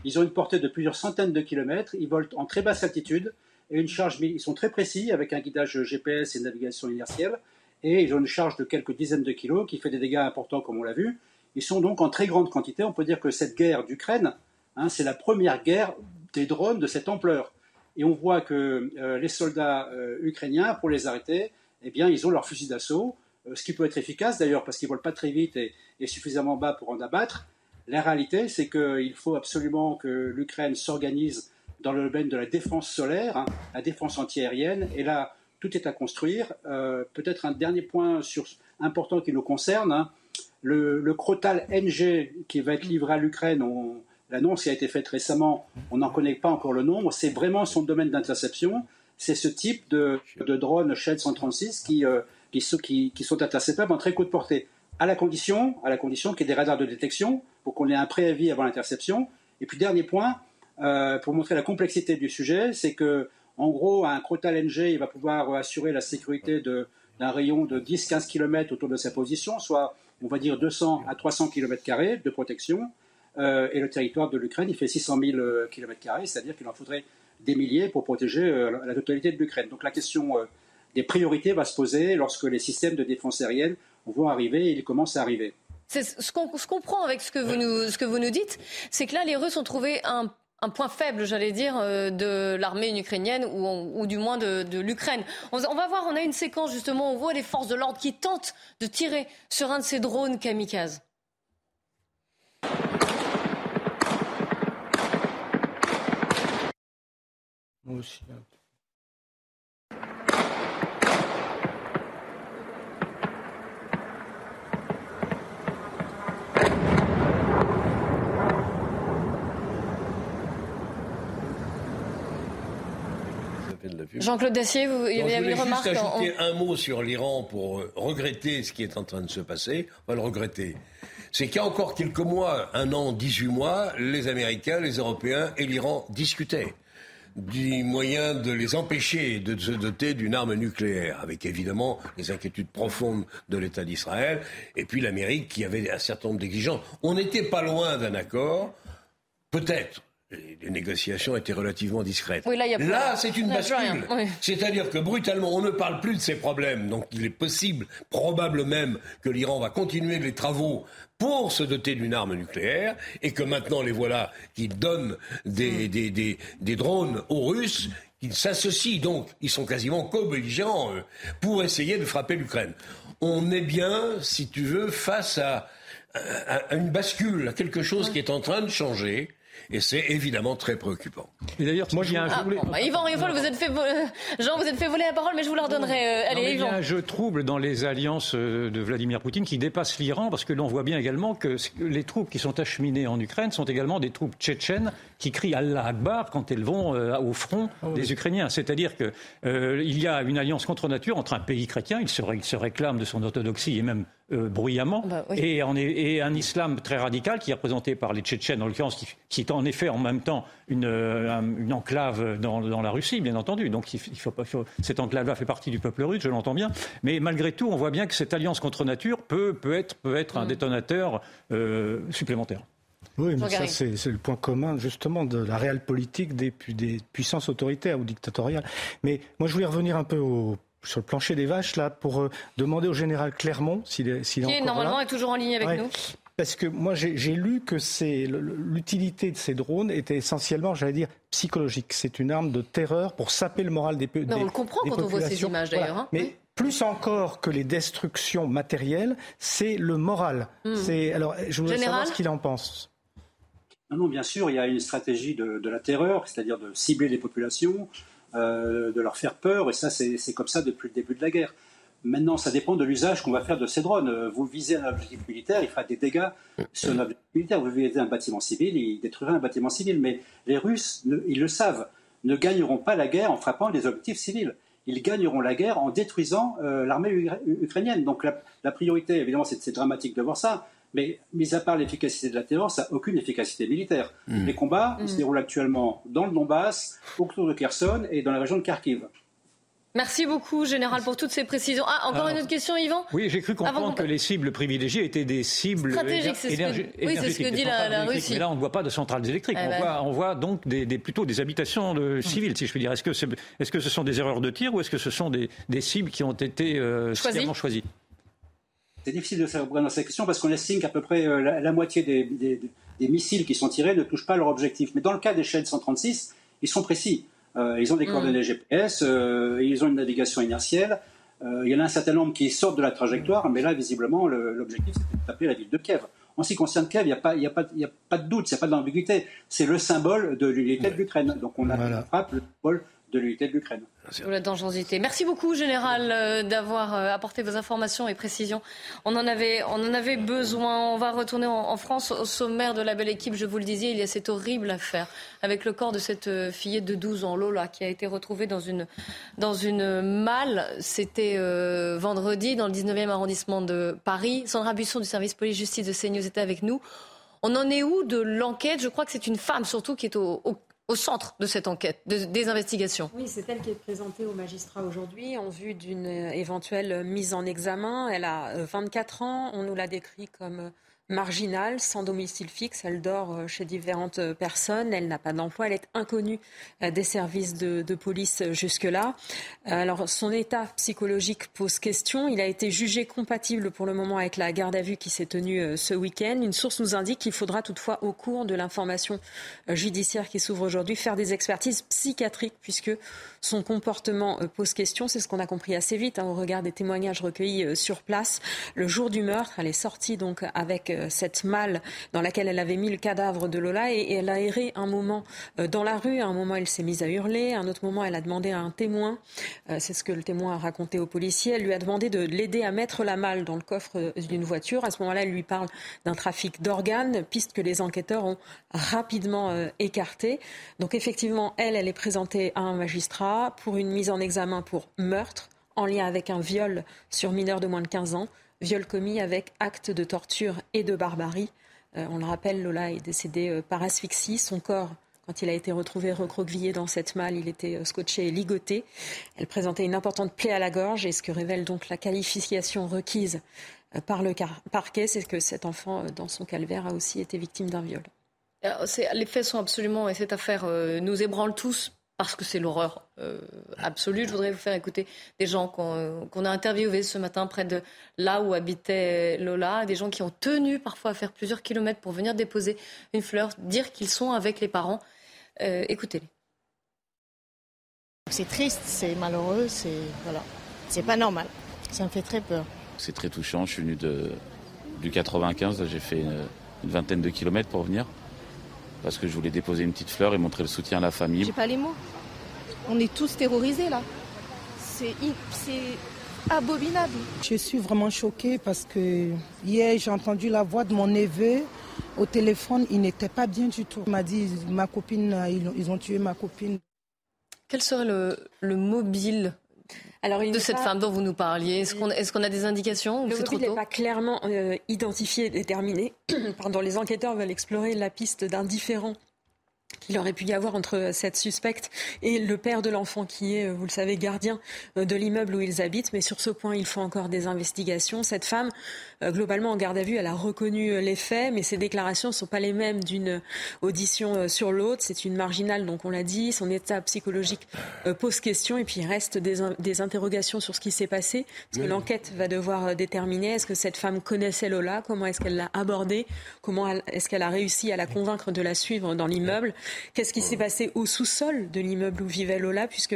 Ils ont une portée de plusieurs centaines de kilomètres. Ils volent en très basse altitude Ils sont très précis avec un guidage GPS et une navigation inertielle. Et ils ont une charge de quelques dizaines de kilos qui fait des dégâts importants, comme on l'a vu. Ils sont donc en très grande quantité. On peut dire que cette guerre d'Ukraine, hein, c'est la première guerre des drones de cette ampleur. Et on voit que euh, les soldats euh, ukrainiens, pour les arrêter, eh bien, ils ont leur fusil d'assaut. Euh, ce qui peut être efficace d'ailleurs parce qu'ils ne volent pas très vite et, suffisamment bas pour en abattre. La réalité, c'est qu'il faut absolument que l'Ukraine s'organise dans le domaine de la défense solaire, hein, la défense antiaérienne, et là, tout est à construire. Euh, peut-être un dernier point sur, important qui nous concerne, hein. le, le, Crotal NG qui va être livré à l'Ukraine, l'annonce qui a été faite récemment, on n'en connaît pas encore le nombre, c'est vraiment son domaine d'interception. C'est ce type de, de drone Shed 136 qui, euh, qui, qui, sont interceptables en très courte portée, à la condition, à la condition qu'il y ait des radars de détection pour qu'on ait un préavis avant l'interception. Et puis dernier point, euh, pour montrer la complexité du sujet, c'est que en gros, un Crotal NG, il va pouvoir assurer la sécurité d'un rayon de 10-15 km autour de sa position, soit on va dire 200 à 300 km de protection. Euh, et le territoire de l'Ukraine, il fait 600 000 km, c'est-à-dire qu'il en faudrait des milliers pour protéger euh, la totalité de l'Ukraine. Donc la question des priorités va se poser lorsque les systèmes de défense aérienne vont arriver et ils commencent à arriver. Ce qu'on comprend avec ce que vous nous dites, c'est que là, les Russes ont trouvé un, point faible, j'allais dire, euh, de l'armée ukrainienne ou, ou, du moins de, l'Ukraine. On, va voir, on a une séquence justement, on voit les forces de l'ordre qui tentent de tirer sur un de ces drones kamikazes. Moi aussi. Hein. Jean-Claude Dacier, vous, il y avait une remarque. Je juste ajouter un mot sur l'Iran pour euh, regretter ce qui est en train de se passer. On va le regretter. C'est qu'il y a encore quelques mois, un an, 18 mois, les Américains, les Européens et l'Iran discutaient du moyen de les empêcher de se doter d'une arme nucléaire, avec évidemment les inquiétudes profondes de l'État d'Israël, et puis l'Amérique qui avait un certain nombre d'exigences. On n'était pas loin d'un accord, peut-être, les négociations étaient relativement discrètes. là, c'est une bascule. C'est-à-dire que brutalement, on ne parle plus de ces problèmes. Donc il est possible, probable même, que l'Iran va continuer les travaux pour se doter d'une arme nucléaire et que maintenant les voilà qui donnent des, hmm. des, drones aux Russes qui s'associent donc, ils sont quasiment co-belligérants pour essayer de frapper l'Ukraine. On est bien, si tu veux, face à, à une bascule, à quelque chose qui est en train de changer et c'est évidemment très préoccupant. Et d'ailleurs, moi, j'ai un ah, bah, Yvan, vous êtes fait Jean, vous êtes fait voler la parole, mais je vous la redonnerai. Euh, allez, Il y a un jeu trouble dans les alliances euh, de Vladimir Poutine qui dépasse l'Iran, parce que l'on voit bien également que les troupes qui sont acheminées en Ukraine sont également des troupes tchétchènes qui crient Allah Akbar quand elles vont euh, au front ah des Ukrainiens. C'est-à-dire qu'il il y a une alliance contre nature entre un pays chrétien, il se, il se réclame de son orthodoxie et même euh, bruyamment, bah et, un islam très radical qui est représenté par les Tchétchènes, en l'occurrence, qui, est en effet en même temps une, euh, enclave dans, la Russie, bien entendu. Donc il faut, cette enclave-là fait partie du peuple russe, je l'entends bien. Mais malgré tout, on voit bien que cette alliance contre nature peut, être, peut être un mm. détonateur euh, supplémentaire. Oui, mais ça, c'est le point commun, justement, de la réelle politique des, des puissances autoritaires ou dictatoriales. Mais moi, je voulais revenir un peu au sur le plancher des vaches là pour euh, demander au général Clermont s'il est, s'il est, qui normalement est toujours en ligne avec nous. Parce que moi, j'ai lu que l'utilité de ces drones était essentiellement, j'allais dire, psychologique. C'est une arme de terreur pour saper le moral des, des, On le comprend quand on voit ces images d'ailleurs. Hein. Mais plus encore que les destructions matérielles, c'est le moral. Hmm. C'est alors, je voudrais savoir ce qu'il en pense. Non, bien sûr, il y a une stratégie de, la terreur, c'est-à-dire de cibler les populations, euh, de leur faire peur, et ça, c'est comme ça depuis le début de la guerre. Maintenant, ça dépend de l'usage qu'on va faire de ces drones. Euh, vous visez un objectif militaire, il fera des dégâts sur un objectif militaire. Vous visez un bâtiment civil, il détruira un bâtiment civil. Mais les Russes, ils le savent, ne gagneront pas la guerre en frappant des objectifs civils. Ils gagneront la guerre en détruisant euh, l'armée ukrainienne. Donc la, priorité, évidemment, c'est dramatique de voir ça, mais mis à part l'efficacité de la terreur, ça n'a aucune efficacité militaire. Hmm. Les combats se hmm. déroulent actuellement dans le Donbass, autour de Kherson et dans la région de Kharkiv. Merci beaucoup, Général, pour toutes ces précisions. Ah, encore une autre question, Yvan Oui, j'ai cru comprendre que les cibles privilégiées étaient des cibles stratégiques. C'est ce, oui, c'est ce que dit la, Russie. Mais là, on ne voit pas de centrales électriques. Eh on, ben. voit, on, voit, donc des, plutôt des habitations de civiles, si je puis dire. Est-ce que, est, que, ce sont des erreurs de tir ou est-ce que ce sont des, cibles qui ont été euh, choisies? C'est difficile de savoir dans cette question parce qu'on estime qu'à peu près euh, la, moitié des, missiles qui sont tirés ne touchent pas leur objectif. Mais dans le cas des Shell 136, ils sont précis. Euh, ils ont des mm. coordonnées GPS, euh, ils ont une navigation inertielle. il y en a un certain nombre qui sortent de la trajectoire, mais là, visiblement, l'objectif, c'était de taper la ville de Kiev. En ce qui concerne Kiev, il n'y a, pas, a, a pas de doute, il n'y a pas d'ambiguïté. C'est le symbole de l'unité de l'Ukraine. Donc on a voilà. frappe le symbole de l'unité de l'Ukraine. La dangerosité. Merci beaucoup, Général, euh, d'avoir euh, apporté vos informations et précisions. On en avait, on en avait besoin. On va retourner en, France au sommaire de la belle équipe. Je vous le disais, il y a cette horrible affaire avec le corps de cette euh, fillette de 12 ans, Lola, qui a été retrouvée dans une, dans une malle. C'était vendredi dans le 19e arrondissement de Paris. Sandra Buisson du service police-justice de CNews était avec nous. On en est où de l'enquête? Je crois que c'est une femme surtout qui est au, au au centre de cette enquête, des investigations. Oui, c'est elle qui est présentée au magistrat aujourd'hui en vue d'une éventuelle mise en examen. Elle a 24 euh, ans, on nous l'a décrit comme marginale, sans domicile fixe. Elle dort euh, chez différentes euh, personnes. Elle n'a pas d'emploi. Elle est inconnue euh, des services de, police jusque-là. Alors, son état psychologique pose question. Il a été jugé compatible pour le moment avec la garde à vue qui s'est tenue ce week-end. Une source nous indique qu'il faudra toutefois, au cours de l'information judiciaire qui s'ouvre aujourd'hui, faire des expertises psychiatriques puisque son comportement pose question. C'est ce qu'on a compris assez vite hein, au regard des témoignages recueillis sur place. Le jour du meurtre, elle est sortie donc avec cette malle dans laquelle elle avait mis le cadavre de Lola et, elle a erré un moment euh, dans la rue. À un moment, elle s'est mise à hurler. À un autre moment, elle a demandé à un témoin, euh, c'est ce que le témoin a raconté au policier, elle lui a demandé de l'aider à mettre la malle dans le coffre d'une voiture. À ce moment-là, elle lui parle d'un trafic d'organes, piste que les enquêteurs ont rapidement écartée. Donc effectivement, elle, elle est présentée à un magistrat pour une mise en examen pour meurtre en lien avec un viol sur mineur de moins de 15 ans viol commis avec acte de torture et de barbarie. Euh, on le rappelle, Lola est décédée euh, par asphyxie. Son corps, quand il a été retrouvé recroquevillé dans cette malle, il était euh, scotché et ligoté. Elle présentait une importante plaie à la gorge et ce que révèle donc la qualification requise par le parquet, c'est que cet enfant, dans son calvaire, a aussi été victime d'un viol. Les faits sont absolument, et cette affaire nous ébranle tous parce que c'est l'horreur euh, absolue. Je voudrais vous faire écouter des gens qu'on a interviewés ce matin près de là où habitait Lola, des gens qui ont tenu parfois à faire plusieurs kilomètres pour venir déposer une fleur, dire qu'ils sont avec les parents. Euh, écoutez-les. C'est triste, c'est malheureux, c'est voilà, c'est pas normal. Ça me fait très peur. C'est très touchant. Je suis venu de, du 95, j'ai fait une, une vingtaine de kilomètres pour venir parce que je voulais déposer une petite fleur et montrer le soutien à la famille. J'ai pas les mots. On est tous terrorisés là. C'est abominable. Je suis vraiment choquée parce que hier j'ai entendu la voix de mon neveu au téléphone. Il n'était pas bien du tout. Il m'a dit ma copine, ils, ont tué ma copine. Quel serait le, le mobile alors, de cette femme dont vous nous parliez Est-ce qu'on a des indications Le mobile n'est pas clairement euh, identifié et déterminé. Pardon, les enquêteurs veulent explorer la piste d'un différent qu'il aurait pu y avoir entre cette suspecte et le père de l'enfant qui est, vous le savez, gardien de l'immeuble où ils habitent. Mais sur ce point, il faut encore des investigations. Cette femme, euh, globalement, en garde à vue, elle a reconnu euh, les faits, mais ses déclarations ne sont pas les mêmes d'une audition euh, sur l'autre. C'est une marginale, donc on l'a dit. Son état psychologique pose question et puis il reste des, des interrogations sur ce qui s'est passé. Parce que l'enquête va devoir déterminer? Est-ce que cette femme connaissait Lola, comment est-ce qu'elle l'a abordée, comment est-ce qu'elle a réussi à la convaincre de la suivre dans l'immeuble? Qu'est-ce qui s'est passé au sous-sol de l'immeuble où vivait Lola, puisque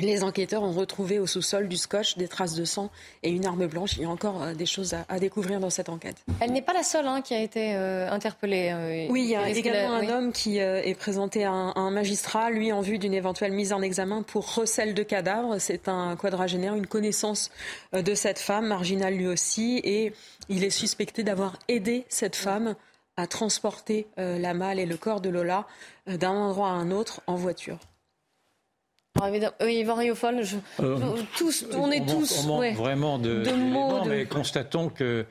les enquêteurs ont retrouvé au sous-sol du scotch des traces de sang et une arme blanche. Il y a encore euh, des choses à, découvrir dans cette enquête. Elle n'est pas la seule hein, qui a été euh, interpellée. Euh, oui, il y a également un homme qui est présenté à un, magistrat, lui en vue d'une éventuelle mise en examen pour recel de cadavres. C'est un quadragénaire, une connaissance de cette femme, marginale lui aussi, et il est suspecté d'avoir aidé cette femme à transporter la malle et le corps de Lola d'un endroit à un autre en voiture. Oui, Yvan Riofol, je, euh, tous, on est tous. On manque vraiment de, de mots, mais constatons que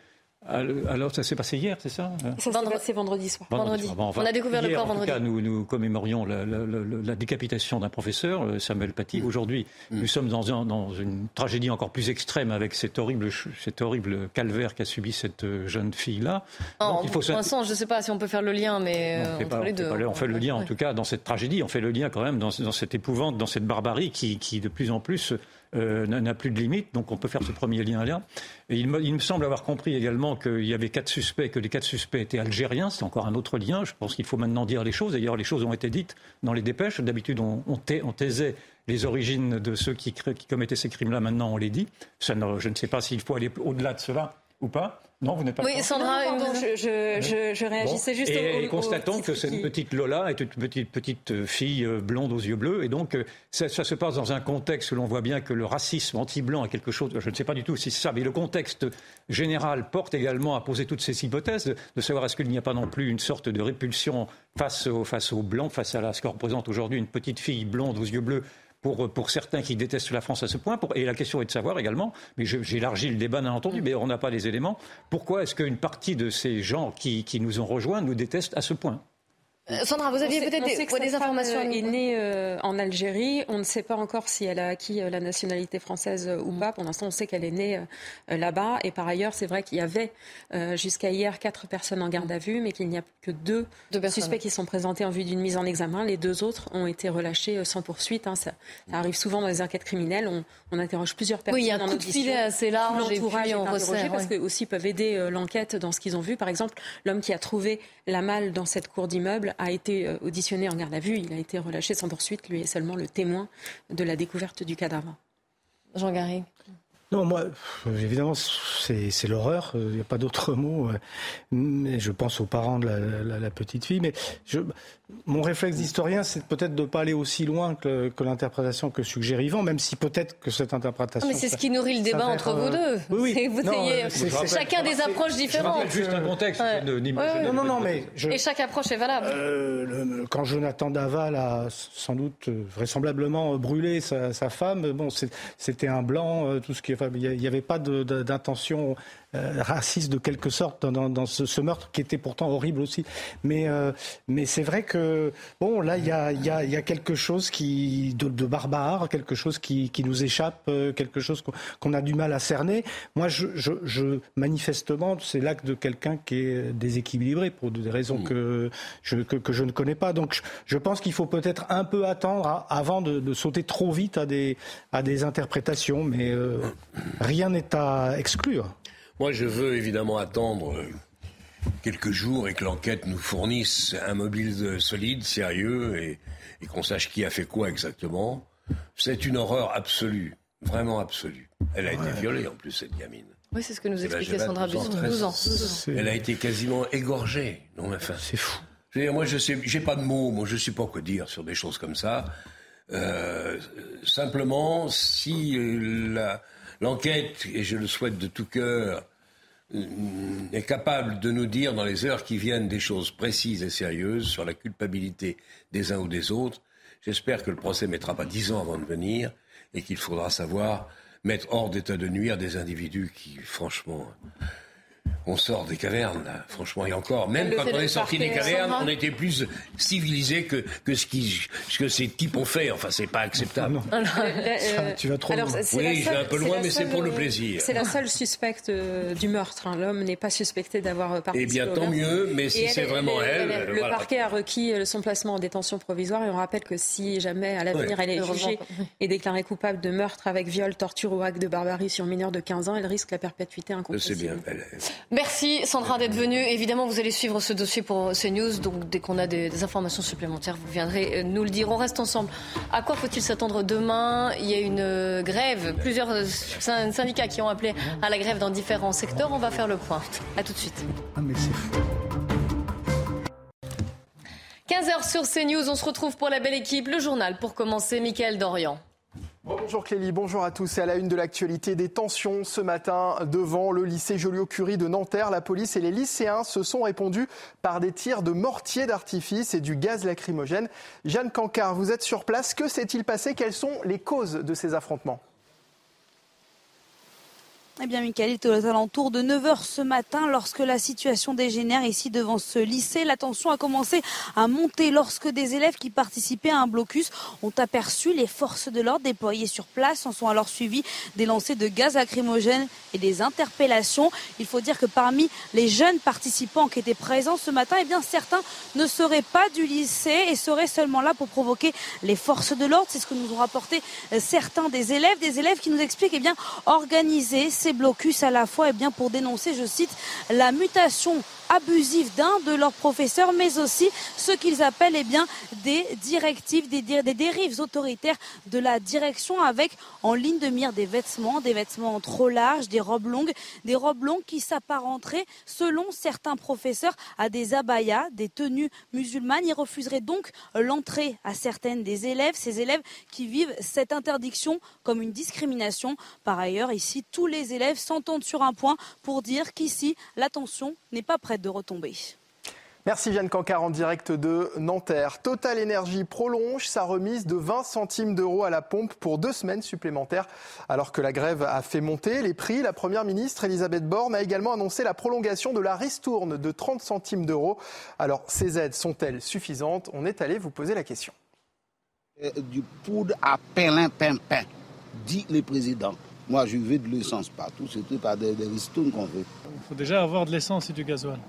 alors, ça s'est passé hier, c'est ça Ça s'est passé vendredi soir. Vendredi. on a découvert le corps vendredi. En tout cas, nous, nous commémorions la, décapitation d'un professeur, euh, Samuel Paty. Mm. Aujourd'hui, mm. nous sommes dans, dans, une tragédie encore plus extrême avec cet horrible, cet horrible calvaire qu'a subi cette euh, jeune fille-là. Pour l'instant, je ne sais pas si on peut faire le lien, mais entre les deux. on fait le lien, en tout cas, dans cette tragédie. On fait le lien quand même dans, dans cette épouvante, dans cette barbarie qui, qui de plus en plus euh, n'a plus de limite, donc on peut faire ce premier lien-là. Et il me, semble avoir compris également qu'il y avait quatre suspects, que les quatre suspects étaient algériens, c'est encore un autre lien. Je pense qu'il faut maintenant dire les choses. D'ailleurs, les choses ont été dites dans les dépêches. D'habitude, on, on, taisait les origines de ceux qui, commettaient ces crimes-là. Maintenant, on les dit. Je ne sais pas s'il faut aller au-delà de cela ou pas. Non, vous n'êtes pas. Oui, Sandra, je, je, je, réagissais juste et, Et constatons que cette petite Lola est une petite, petite euh, fille euh, blonde aux yeux bleus. Et donc, euh, ça, se passe dans un contexte où l'on voit bien que le racisme anti-blanc est quelque chose. Je ne sais pas du tout si c'est ça, mais le contexte général porte également à poser toutes ces hypothèses, de savoir est-ce qu'il n'y a pas non plus une sorte de répulsion face, au, face aux blancs, face à ce que représente aujourd'hui une petite fille blonde aux yeux bleus pour, pour certains qui détestent la France à ce point. Et la question est de savoir également, mais j'élargis le débat bien entendu, mais on n'a pas les éléments, pourquoi est-ce qu'une partie de ces gens qui, qui nous ont rejoints nous détestent à ce point? Euh, Sandra, vous aviez peut-être des, informations. Elle est née euh, en Algérie. On ne sait pas encore si elle a acquis euh, la nationalité française ou mm. pas. Pour l'instant, on sait qu'elle est née là-bas. Et par ailleurs, c'est vrai qu'il y avait jusqu'à hier quatre personnes en garde à vue, mais qu'il n'y a que deux, suspects qui sont présentés en vue d'une mise en examen. Les deux autres ont été relâchés sans poursuite. Hein. Ça, arrive souvent dans les enquêtes criminelles. On, interroge plusieurs personnes. Oui, il y a un coup de filet assez large. L'entourage on resserre, parce que aussi peuvent aider l'enquête dans ce qu'ils ont vu. Par exemple, l'homme qui a trouvé la malle dans cette cour d'immeuble a été euh, auditionné en garde à vue. Il a été relâché sans poursuite. Lui est seulement le témoin de la découverte du cadavre. Jean Garry. Non, moi, évidemment, c'est l'horreur. Il n'y a pas d'autre mot. Mais je pense aux parents de la, petite fille. Mais je, mon réflexe d'historien, c'est peut-être de ne pas aller aussi loin que, l'interprétation que suggère Yvan, même si peut-être que cette interprétation. mais c'est ce qui nourrit le débat entre vous deux. Oui, oui. Vous ayez chacun des approches différentes. juste un contexte. non, non, non, mais Et chaque approche est valable. Euh, quand Jonathan Daval a sans doute euh, vraisemblablement brûlé sa, sa femme, bon, c'était un blanc, euh, tout ce qui il n'y avait pas d'intention euh, raciste de quelque sorte dans, ce, meurtre qui était pourtant horrible aussi. Mais, euh, mais c'est vrai que bon, là, il y a, y, a, y a, quelque chose qui, de, de, barbare, quelque chose qui, qui nous échappe, euh, quelque chose qu'on a du mal à cerner. Moi, je, je, je manifestement, c'est l'acte de quelqu'un qui est déséquilibré pour des raisons que, je, que, je ne connais pas. Donc, je, pense qu'il faut peut-être un peu attendre avant de, de, sauter trop vite à des, à des interprétations, mais rien n'est à exclure. Moi, je veux évidemment attendre euh, quelques jours et que l'enquête nous fournisse un mobile solide, sérieux, et, qu'on sache qui a fait quoi exactement. C'est une horreur absolue, vraiment absolue. Elle a été violée en plus, cette gamine. Oui, c'est ce que nous expliquait Sandra Busson, 12 ans. Elle a été quasiment égorgée. Non, enfin, c'est fou. Je veux dire, moi, je sais, j'ai pas de mots. Moi, je sais pas quoi dire sur des choses comme ça. Euh, simplement, si euh, la, l'enquête, et je le souhaite de tout cœur, euh, est capable de nous dire dans les heures qui viennent des choses précises et sérieuses sur la culpabilité des uns ou des autres. J'espère que le procès ne mettra pas dix ans avant de venir et qu'il faudra savoir mettre hors d'état de nuire des individus qui, franchement, on sort des cavernes, là. franchement, et encore. Même quand on est sorti des cavernes, on était plus civilisé que, que ce, qui, ce que ces types ont fait. Enfin, c'est pas acceptable. Euh, tu vas trop loin. Oui, je vais un peu loin, mais c'est pour le euh, plaisir. C'est la seule suspecte euh, du meurtre. Hein. L'homme n'est pas suspecté d'avoir participé. Eh bien, tant mieux, mais si c'est vraiment elle. le parquet a requis son placement en détention provisoire et on rappelle que si jamais à l'avenir elle est jugée et déclarée coupable de meurtre avec viol, torture ou acte de barbarie sur mineur de 15 ans, elle risque la perpétuité incompressible. C'est bien. Merci Sandra d'être venue. Évidemment, vous allez suivre ce dossier pour CNews. Donc, dès qu'on a des, informations supplémentaires, vous viendrez euh, nous le dire. On reste ensemble. À quoi faut-il s'attendre demain? Il y a une euh, grève. Plusieurs euh, syndicats qui ont appelé à la grève dans différents secteurs. On va faire le point. À tout de suite. Ah, mais c'est fou. 15h sur CNews, on se retrouve pour la belle équipe, le journal pour commencer, Mickaël Dorian. Bonjour Clélie, bonjour à tous. Et à la une de l'actualité, des tensions ce matin devant le lycée Joliot-Curie de Nanterre. La police et les lycéens se sont répondus par des tirs de mortier d'artifice et du gaz lacrymogène. Jeanne Cancard, vous êtes sur place. Que s'est-il passé? Quelles sont les causes de ces affrontements? Eh bien, Michael, il était aux alentours de 9h ce matin lorsque la situation dégénère ici devant ce lycée. La tension a commencé à monter lorsque des élèves qui participaient à un blocus ont aperçu les forces de l'ordre déployées sur place. En sont alors suivis des lancers de gaz lacrymogène et des interpellations. Il faut dire que parmi les jeunes participants qui étaient présents ce matin, eh bien, certains ne seraient pas du lycée et seraient seulement là pour provoquer les forces de l'ordre. C'est ce que nous ont rapporté euh, certains des élèves, des élèves qui nous expliquent, eh bien, organiser blocus à la fois et bien, pour dénoncer, je cite, la mutation abusive d'un de leurs professeurs, mais aussi ce qu'ils appellent eh bien, des directives, des, des, dérives autoritaires de la direction avec en ligne de mire des vêtements, des vêtements trop larges, des robes longues, des robes longues qui s'apparenteraient, selon certains professeurs, à des abayas, des tenues musulmanes. Ils refuseraient donc l'entrée à certaines des élèves, ces élèves qui vivent cette interdiction comme une discrimination. Par ailleurs, ici, tous les élèves s'entendent sur un point pour dire qu'ici, l'attention n'est pas prête de retomber. Merci Jeanne Cancard en direct de Nanterre. Total Énergie prolonge sa remise de 20 centimes d'euros à la pompe pour deux semaines supplémentaires. Alors que la grève a fait monter les prix, la Première ministre Elisabeth Borne a également annoncé la prolongation de la ristourne de 30 centimes d'euros. Alors ces aides sont-elles suffisantes? On est allé vous poser la question. Euh, du poudre à pelin pimpin, dit le président. Moi, je veux de l'essence partout, c'est pas des, des ristournes qu'on veut. Il faut déjà avoir de l'essence et du gasoil,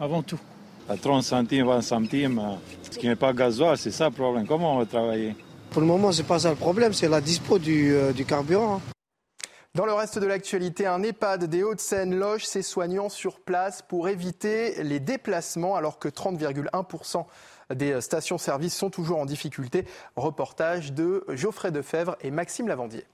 avant tout. À 30 centimes, 20 centimes, ce qui n'est pas gasoil, c'est ça le problème. Comment on va travailler? Pour le moment, c'est pas ça le problème, c'est la dispo du, euh, du carburant. Dans le reste de l'actualité, un EHPAD des Hauts-de-Seine loge ses soignants sur place pour éviter les déplacements alors que 30,1% des stations-service sont toujours en difficulté. Reportage de Geoffrey Defebvre et Maxime Lavandier.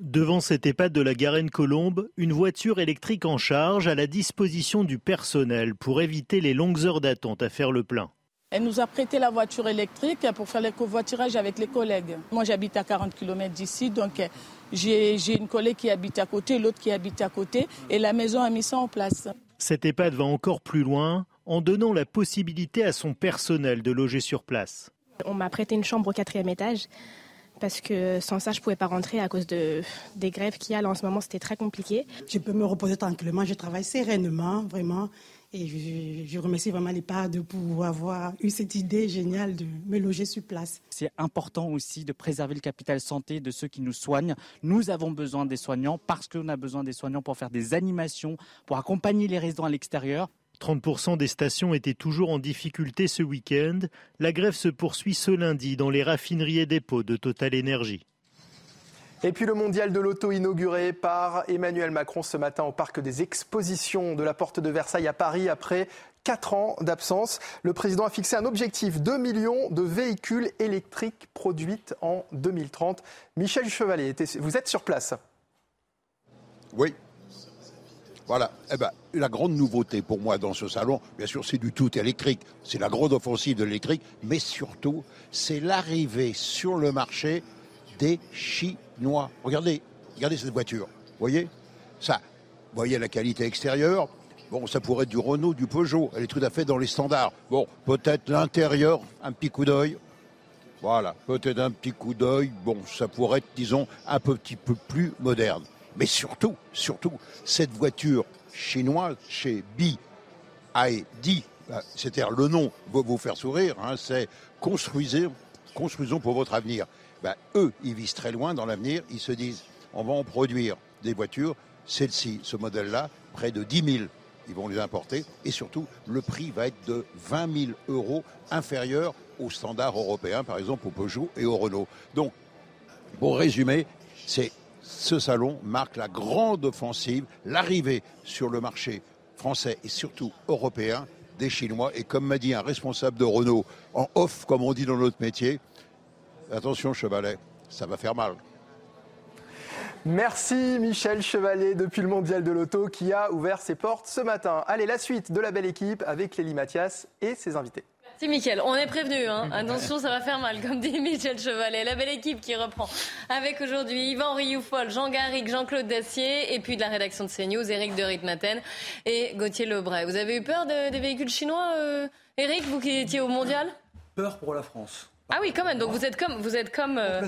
Devant cet EHPAD de la Garenne-Colombe, une voiture électrique en charge à la disposition du personnel pour éviter les longues heures d'attente à faire le plein. Elle nous a prêté la voiture électrique pour faire le covoiturage avec les collègues. Moi, j'habite à 40 km d'ici, donc j'ai une collègue qui habite à côté, l'autre qui habite à côté, et la maison a mis ça en place. Cet EHPAD va encore plus loin en donnant la possibilité à son personnel de loger sur place. On m'a prêté une chambre au quatrième étage parce que sans ça, je ne pouvais pas rentrer à cause de, des grèves qu'il y a là en ce moment. C'était très compliqué. Je peux me reposer tranquillement. Je travaille sereinement, vraiment. Et je, je remercie vraiment les de pour avoir eu cette idée géniale de me loger sur place. C'est important aussi de préserver le capital santé de ceux qui nous soignent. Nous avons besoin des soignants parce qu'on a besoin des soignants pour faire des animations, pour accompagner les résidents à l'extérieur. 30% des stations étaient toujours en difficulté ce week-end. La grève se poursuit ce lundi dans les raffineries et dépôts de Total Énergie. Et puis le mondial de l'auto inauguré par Emmanuel Macron ce matin au parc des expositions de la Porte de Versailles à Paris après 4 ans d'absence. Le président a fixé un objectif 2 millions de véhicules électriques produits en 2030. Michel Chevalier, vous êtes sur place? Oui, voilà. Eh ben, la grande nouveauté pour moi dans ce salon, bien sûr, c'est du tout électrique. C'est la grande offensive de l'électrique, mais surtout, c'est l'arrivée sur le marché des Chinois. Regardez, regardez cette voiture. Voyez? Ça. Voyez la qualité extérieure? Bon, ça pourrait être du Renault, du Peugeot. Elle est tout à fait dans les standards. Bon, peut-être l'intérieur, un petit coup d'œil. Voilà, peut-être un petit coup d'œil. Bon, ça pourrait être, disons, un petit peu plus moderne. Mais surtout, surtout, cette voiture chinois chez BID, c'est-à-dire le nom va vous faire sourire, hein, c'est construisons, construisons pour votre avenir. Ben, eux, ils visent très loin dans l'avenir, ils se disent, on va en produire des voitures, celle-ci, ce modèle-là, près de 10 000 ils vont les importer et surtout le prix va être de 20 000 euros inférieur aux standards européens, par exemple au Peugeot et au Renault. Donc, pour résumer, c'est ce salon marque la grande offensive, l'arrivée sur le marché français et surtout européen des Chinois. Et comme m'a dit un responsable de Renault, en off, comme on dit dans notre métier, attention chevalet, ça va faire mal. Merci Michel Chevalier depuis le Mondial de l'Auto qui a ouvert ses portes ce matin. Allez, la suite de la belle équipe avec Lélie Mathias et ses invités. Merci Michel, on est prévenu. Hein. Attention, ça va faire mal, comme dit Michel Chevalet. La belle équipe qui reprend avec aujourd'hui Yvan Rioufol, Jean Garrigue, Jean-Claude Dacier et puis de la rédaction de CNews, Eric de Ritmaten et Gauthier Lebray. Vous avez eu peur des véhicules chinois, Eric, euh, vous qui étiez au Mondial? Peur pour la France. Ah oui, quand même. Donc vous êtes comme, vous êtes comme euh,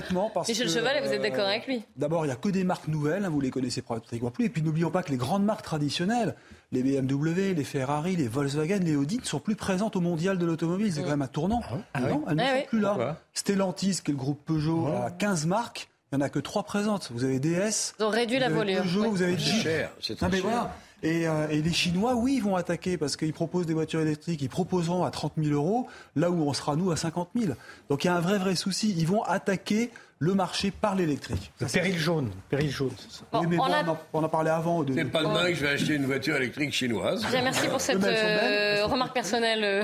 Michel Chevalet, vous êtes d'accord avec lui. D'abord, il n'y a que des marques nouvelles, hein, vous les connaissez pratiquement plus. Et puis n'oublions pas que les grandes marques traditionnelles, les BMW, les Ferrari, les Volkswagen, les Audi, ne sont plus présentes au mondial de l'automobile. C'est quand même un tournant. Ah ah non, elles ne ah sont plus là. Stellantis, qui est le groupe Peugeot, a 15 marques. Il n'y en a que 3 présentes. Vous avez DS. Ils ont réduit la. Peugeot, vous avez Jeep. C'est très cher. Euh, et, les Chinois, oui, ils vont attaquer parce qu'ils proposent des voitures électriques. Ils proposeront à 30 000 euros, là où on sera, nous, à 50 000. Donc il y a un vrai, vrai souci. Ils vont attaquer le marché par l'électrique. Péril jaune. Péril jaune. mais on, en, parlait avant. C'est pas demain que je vais acheter une voiture électrique chinoise. merci pour cette euh, remarque personnelle, euh,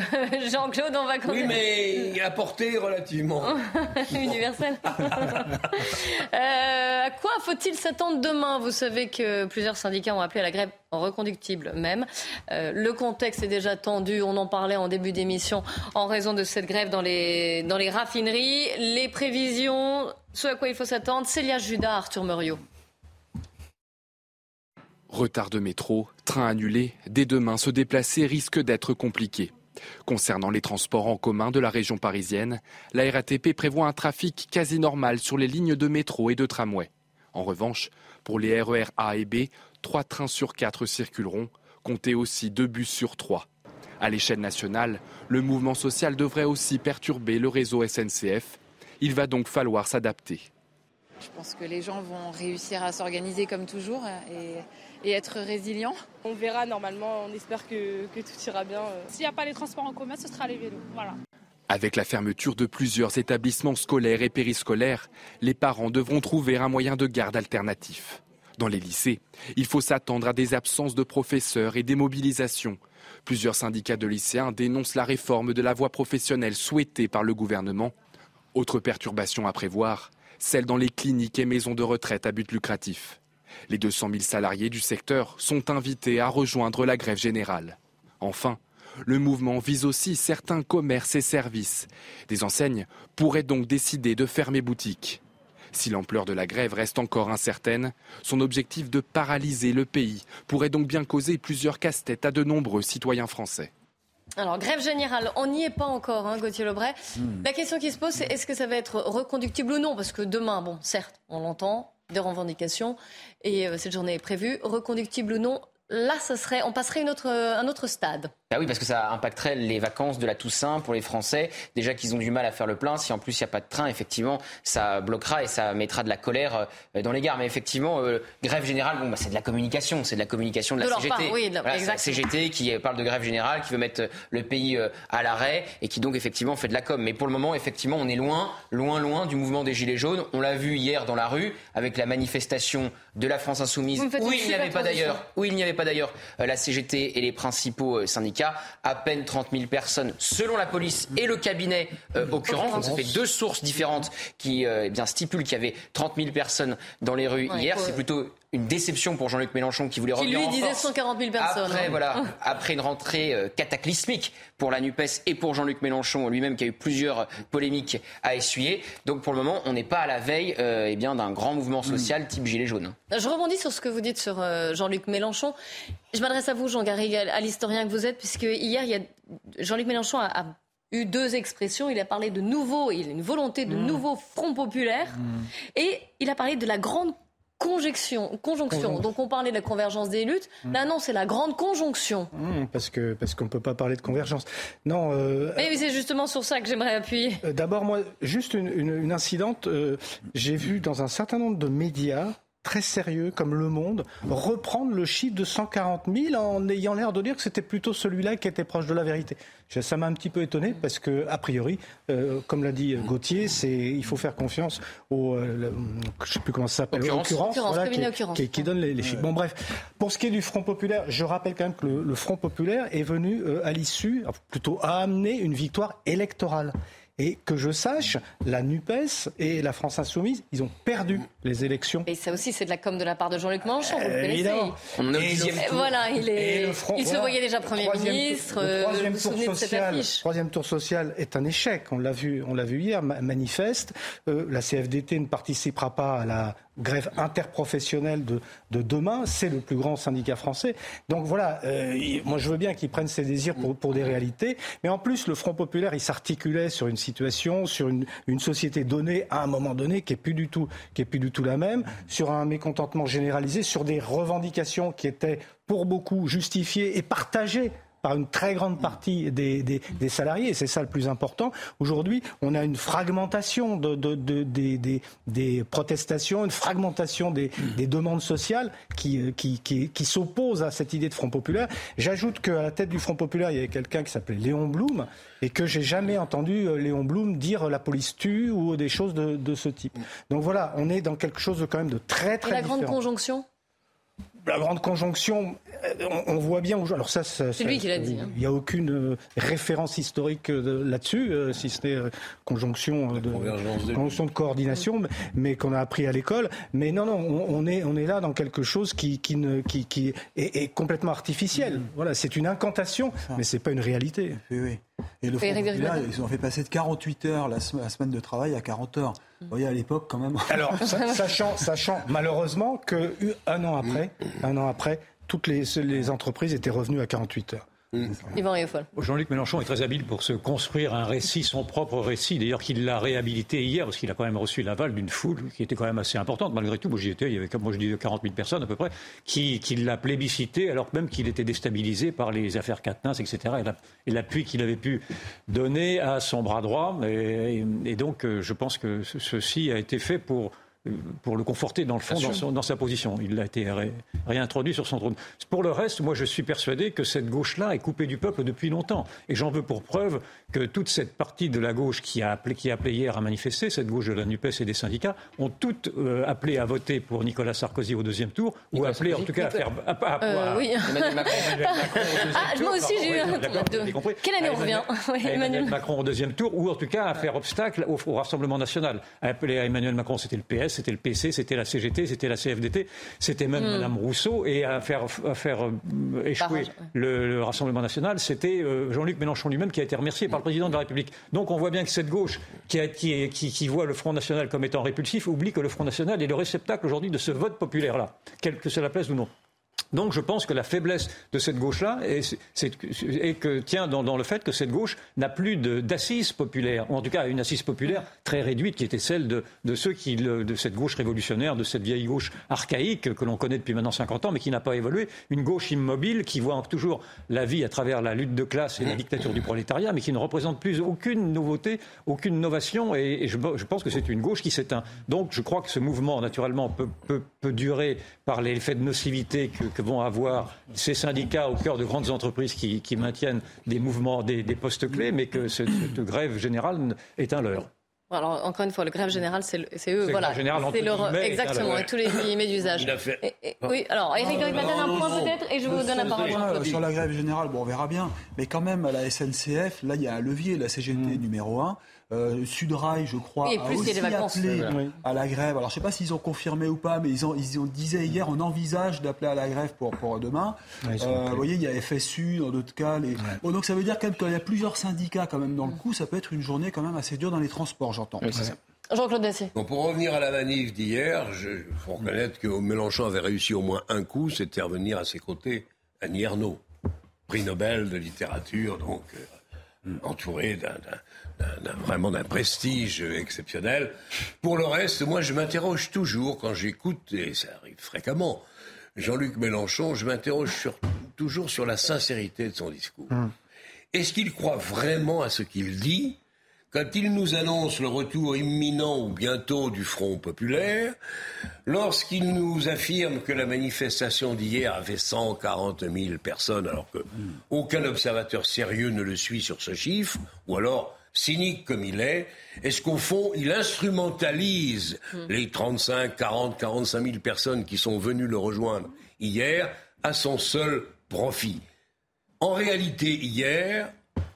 Jean-Claude. On va Oui, mais à portée relativement universelle. à quoi faut-il s'attendre demain? Vous savez que plusieurs syndicats ont appelé à la grève reconductible même. Euh, le contexte est déjà tendu, on en parlait en début d'émission, en raison de cette grève dans les, raffineries. Les prévisions, ce à quoi il faut s'attendre, Célia Judas, Arthur Muriot. Retard de métro, train annulé, dès demain se déplacer risque d'être compliqué. Concernant les transports en commun de la région parisienne, la RATP prévoit un trafic quasi normal sur les lignes de métro et de tramway. En revanche, pour les RER A et B, Trois trains sur quatre circuleront, comptez aussi deux bus sur trois. À l'échelle nationale, le mouvement social devrait aussi perturber le réseau SNCF. Il va donc falloir s'adapter. Je pense que les gens vont réussir à s'organiser comme toujours et, être résilients. On verra normalement, on espère que, tout ira bien. S'il n'y a pas les transports en commun, ce sera les vélos. Voilà. Avec la fermeture de plusieurs établissements scolaires et périscolaires, les parents devront trouver un moyen de garde alternatif. Dans les lycées, il faut s'attendre à des absences de professeurs et des mobilisations. Plusieurs syndicats de lycéens dénoncent la réforme de la voie professionnelle souhaitée par le gouvernement. Autre perturbation à prévoir, celle dans les cliniques et maisons de retraite à but lucratif. Les 200 000 salariés du secteur sont invités à rejoindre la grève générale. Enfin, le mouvement vise aussi certains commerces et services. Des enseignes pourraient donc décider de fermer boutique. Si l'ampleur de la grève reste encore incertaine, son objectif de paralyser le pays pourrait donc bien causer plusieurs casse-têtes à de nombreux citoyens français. Alors, grève générale, on n'y est pas encore, hein, Gauthier Lebray. Hmm. La question qui se pose, c'est est-ce que ça va être reconductible ou non? Parce que demain, bon, certes, on l'entend, des revendications, et euh, cette journée est prévue. Reconductible ou non, là, ça serait, on passerait une autre, un autre stade. Ah oui, parce que ça impacterait les vacances de la Toussaint pour les Français. Déjà qu'ils ont du mal à faire le plein. Si en plus il n'y a pas de train, effectivement, ça bloquera et ça mettra de la colère euh, dans les gares. Mais effectivement, euh, grève générale, bon, bah, c'est de la communication. C'est de la communication de la CGT. oui, la CGT qui parle de grève générale, qui veut mettre le pays euh, à l'arrêt et qui donc effectivement fait de la com. Mais pour le moment, effectivement, on est loin, loin, loin du mouvement des Gilets jaunes. On l'a vu hier dans la rue avec la manifestation de la France Insoumise où il n'y avait pas d'ailleurs, où il n'y avait pas d'ailleurs la CGT et les principaux syndicats à peine 30 000 personnes selon la police et le cabinet euh, occurrent. Donc ça fait deux sources différentes qui euh, eh bien, stipulent qu'il y avait 30 000 personnes dans les rues hier. C'est plutôt une déception pour Jean-Luc Mélenchon qui voulait revenir qui lui disait 140 000 personnes. Après, hein. voilà, après une rentrée euh, cataclysmique pour la NUPES et pour Jean-Luc Mélenchon lui-même qui a eu plusieurs polémiques à essuyer. Donc pour le moment, on n'est pas à la veille euh, eh bien d'un grand mouvement social type Gilets jaunes. Je rebondis sur ce que vous dites sur euh, Jean-Luc Mélenchon. Je m'adresse à vous, Jean Garrigue, à l'historien que vous êtes, puisque hier, il y a... Jean-Luc Mélenchon a, eu deux expressions. Il a parlé de nouveau, il a une volonté de mmh. nouveau front populaire, mmh. et il a parlé de la grande conjonction. conjonction. Donc on parlait de la convergence des luttes. Mmh. Là non, c'est la grande conjonction. Mmh, parce que parce qu'on ne peut pas parler de convergence. Non. Euh, Mais c'est justement sur ça que j'aimerais appuyer. Euh, d'abord, moi, juste une, une, incidente. Euh, j'ai vu dans un certain nombre de médias très sérieux comme Le Monde reprendre le chiffre de 140 000 en ayant l'air de dire que c'était plutôt celui-là qui était proche de la vérité. Ça m'a un petit peu étonné parce que, a priori, euh, comme l'a dit Gauthier, c'est il faut faire confiance au, euh, je sais plus comment ça s'appelle, occurrence, voilà, qui, qui, donne les, chiffres. Bon, bref, pour ce qui est du Front populaire, je rappelle quand même que le, Front populaire est venu euh, à l'issue, plutôt à amener une victoire électorale. Et que je sache, la NUPES et la France Insoumise, ils ont perdu les élections. Et ça aussi, c'est de la com de la part de Jean-Luc Mélenchon, vous le connaissez. On voilà, il, est... il se voyait déjà Premier ministre. Le troisième, tour social, troisième tour social est un échec. On l'a vu, on l'a vu hier, manifeste. Euh, la CFDT ne participera pas à la grève interprofessionnelle de, de demain. C'est le plus grand syndicat français. Donc voilà, euh, moi je veux bien qu'ils prennent ses désirs pour, pour, des réalités. Mais en plus, le Front populaire, il s'articulait sur une situation, sur une, une, société donnée à un moment donné qui est plus du tout, qui est plus du tout la même, sur un mécontentement généralisé, sur des revendications qui étaient pour beaucoup justifiées et partagées par une très grande partie des, des, des salariés, et c'est ça le plus important. Aujourd'hui, on a une fragmentation de, de, de des, des, protestations, une fragmentation des, demandes sociales qui, qui, qui, qui s'oppose à cette idée de Front populaire. J'ajoute qu'à la tête du Front populaire, il y avait quelqu'un qui s'appelait Léon Blum, et que j'ai jamais entendu euh, Léon Blum dire la police tue ou des choses de, de ce type. Donc voilà, on est dans quelque chose de quand même de très très. Et la grande conjonction? La grande conjonction, euh, on, voit bien. Alors ça, c'est lui qui l'a dit. Hein. Il n'y a aucune euh, référence historique euh, là-dessus, si ce n'est conjonction de, conjonction de coordination, mais qu'on a appris à l'école. Mais non, non, on, est on est là dans quelque chose qui qui ne qui, qui est, complètement artificiel. Mm. Voilà, c'est une incantation, mais c'est pas une réalité. Oui, oui. Et le Front populaire, ils ont fait passer de 48 heures la, semaine de travail à 40 heures. Vous voyez, à l'époque, quand même. Alors, sachant, sachant malheureusement qu'un an après, un an après, toutes les, les entreprises étaient revenues à 48 heures. Jean-Luc Mélenchon est très habile pour se construire un récit, son propre récit. D'ailleurs, qu'il l'a réhabilité hier, parce qu'il a quand même reçu l'aval d'une foule qui était quand même assez importante, malgré tout. Moi, j'y étais, il y avait, moi, je dis 40 000 personnes à peu près, qui, qui l'a plébiscité, alors même qu'il était déstabilisé par les affaires Quatennens, etc. Et l'appui qu'il avait pu donner à son bras droit. Et, et donc, euh, je pense que ceci a été fait pour pour le conforter dans le fond, dans, sa position. Il a été réintroduit sur son trône. Pour le reste, moi je suis persuadé que cette gauche-là est coupée du peuple depuis longtemps. Et j'en veux pour preuve que toute cette partie de la gauche qui a appelé, qui a appelé hier à manifester, cette gauche de la NUPES et des syndicats, ont toutes euh, appelé à voter pour Nicolas Sarkozy au deuxième tour, ou appelé en tout cas à faire... Euh, oui. Emmanuel Macron, ah, Moi aussi j'ai eu un... Quelle année on revient Emmanuel Macron au deuxième tour, ou en tout cas à faire obstacle au, au Rassemblement national. Appeler à Emmanuel Macron, c'était le PS, c'était le PC, c'était la CGT, c'était la CFDT, c'était même Mme hmm. Madame Rousseau, et à faire, à faire euh, échouer le, Rassemblement national, c'était euh, Jean-Luc Mélenchon lui-même qui a été remercié par le président de la République. Donc on voit bien que cette gauche qui, qui, qui, voit le Front National comme étant répulsif oublie que le Front National est le réceptacle aujourd'hui de ce vote populaire-là, quel que cela plaise ou non. Donc je pense que la faiblesse de cette gauche-là est, que tient dans, le fait que cette gauche n'a plus d'assises populaires, ou en tout cas une assise populaire très réduite qui était celle de, ceux qui, de cette gauche révolutionnaire, de cette vieille gauche archaïque que l'on connaît depuis maintenant 50 ans, mais qui n'a pas évolué, une gauche immobile qui voit toujours la vie à travers la lutte de classe et la dictature du prolétariat, mais qui ne représente plus aucune nouveauté, aucune novation, et, je, pense que c'est une gauche qui s'éteint. Donc je crois que ce mouvement, naturellement, peut, durer par l'effet de nocivité que vont avoir ces syndicats au cœur de grandes entreprises qui, maintiennent des mouvements, des, postes clés, mais que cette, grève générale est un leurre. Alors, encore une fois, le grève général, c'est eux. Voilà. C'est leur, exactement, avec tous les guillemets d'usage. oui, alors, Eric Matin, un point peut-être, et je vous donne la parole. sur la grève générale, bon, on verra bien. Mais quand même, à la SNCF, là, il y a un levier, la CGT mm. numéro 1. Euh, Sudrail, je crois, a aussi appelé à la grève. Alors, je ne sais pas s'ils ont confirmé ou pas, mais ils ont, ils ont disaient hier, on envisage d'appeler à la grève pour, pour demain. euh, vous voyez, il y a FSU dans d'autres cas. Les... donc, ça veut dire quand même qu'il y a plusieurs syndicats quand même dans le coup. Ça peut être une journée quand même assez dure dans les transports, j'entends. Jean-Claude Dacier. pour revenir à la manif d'hier, il faut reconnaître que Mélenchon avait réussi au moins un coup, c'était revenir à ses côtés Annie Ernaux, prix Nobel de littérature, donc. Euh, entouré d'un vraiment d'un prestige exceptionnel. Pour le reste, moi, je m'interroge toujours quand j'écoute, et ça arrive fréquemment, Jean-Luc Mélenchon, je m'interroge toujours sur la sincérité de son discours. Hum. Est-ce qu'il croit vraiment à ce qu'il dit quand il nous annonce le retour imminent ou bientôt du Front populaire, lorsqu'il nous affirme que la manifestation d'hier avait 140 000 personnes, alors que hum. aucun observateur sérieux ne le suit sur ce chiffre, ou alors cynique comme il est, est-ce qu'au fond, il instrumentalise hmm. les 35, 40, 45 000 personnes qui sont venues le rejoindre hier à son seul profit? En réalité, hier,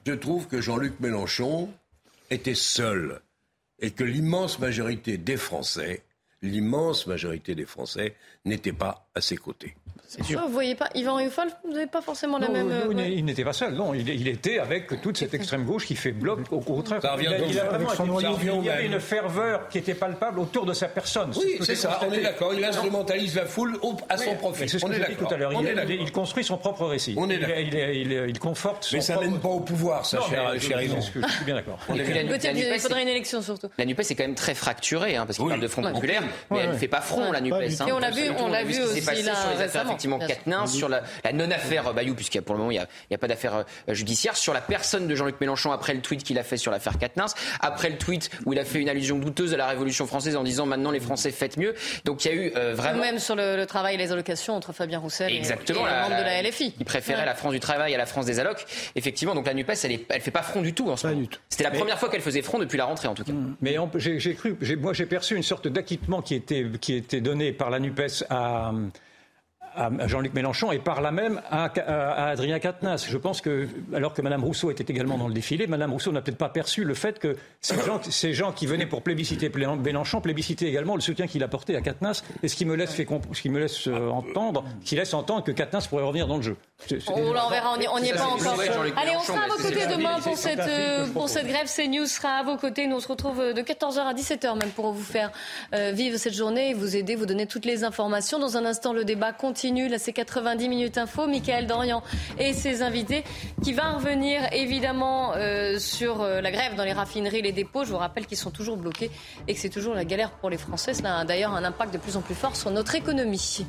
je trouve que Jean-Luc Mélenchon était seul et que l'immense majorité des Français, l'immense majorité des Français n'était pas à ses côtés. C'est sûr. Vous voyez pas, Yvan Riofol, vous n'avez pas forcément la même. Non, euh, il n'était pas seul, non. Il, était avec toute cette extrême gauche qui fait bloc au contraire. il, a, il, a vraiment il y avait une ferveur qui était palpable autour de sa personne. Oui, c'est ça, on est d'accord. Il instrumentalise la foule à son profit. C'est ce que j'ai dit tout à l'heure. Il, construit son propre récit. On est il, conforte son Mais ça mène pas au pouvoir, ça, cher, Yvan. Je suis bien d'accord. Il faudrait une élection surtout. La NUPES est quand même très fracturée, hein, parce qu'il parle de Front populaire, mais elle ne fait pas front, la NUPES. Et on l'a vu, on l'a vu aussi récemment effectivement Quatennens, sur la, non-affaire Bayou, puisqu'il pour le moment il n'y a, pas d'affaire euh, judiciaire, sur la personne de Jean-Luc Mélenchon après le tweet qu'il a fait sur l'affaire Quatennens, après le tweet où il a fait une allusion douteuse à la Révolution française en disant maintenant les Français faites mieux. Donc il y a eu euh, vraiment. même sur le, travail et les allocations entre Fabien Roussel Exactement, et, les membres de la LFI. Il préférait la France du travail à la France des allocs. Effectivement, donc la NUPES, elle, ne fait pas front du tout en ce moment. C'était la première fois qu'elle faisait front depuis la rentrée en tout cas. Mais j'ai cru, moi j'ai perçu une sorte d'acquittement qui était, qui était donné par la NUPES à à Jean-Luc Mélenchon et par là même à, Adrien Quatennens. Je pense que, alors que Mme Rousseau était également dans le défilé, Mme Rousseau n'a peut-être pas perçu le fait que ces gens, ces gens qui venaient pour plébisciter Mélenchon plébiscitaient également le soutien qu'il apportait à Quatennens, et ce qui me laisse, fait, ce qui me laisse euh, entendre, qui laisse entendre que Quatennens pourrait revenir dans le jeu. On, verra, on n'y est pas encore. Allez, on sera à vos côtés demain pour cette, euh, pour cette grève. CNews sera à vos côtés. Nous on se retrouve euh, de 14h à 17h même pour vous faire vivre cette journée et vous aider, vous donner toutes les informations. Dans un instant, le débat continue continue. Là, c'est 90 minutes info. Michael Dorian et ses invités qui va revenir évidemment euh, sur euh, la grève dans les raffineries, les dépôts. Je vous rappelle qu'ils sont toujours bloqués et que c'est toujours la galère pour les Français. Cela a d'ailleurs un impact de plus en plus fort sur notre économie.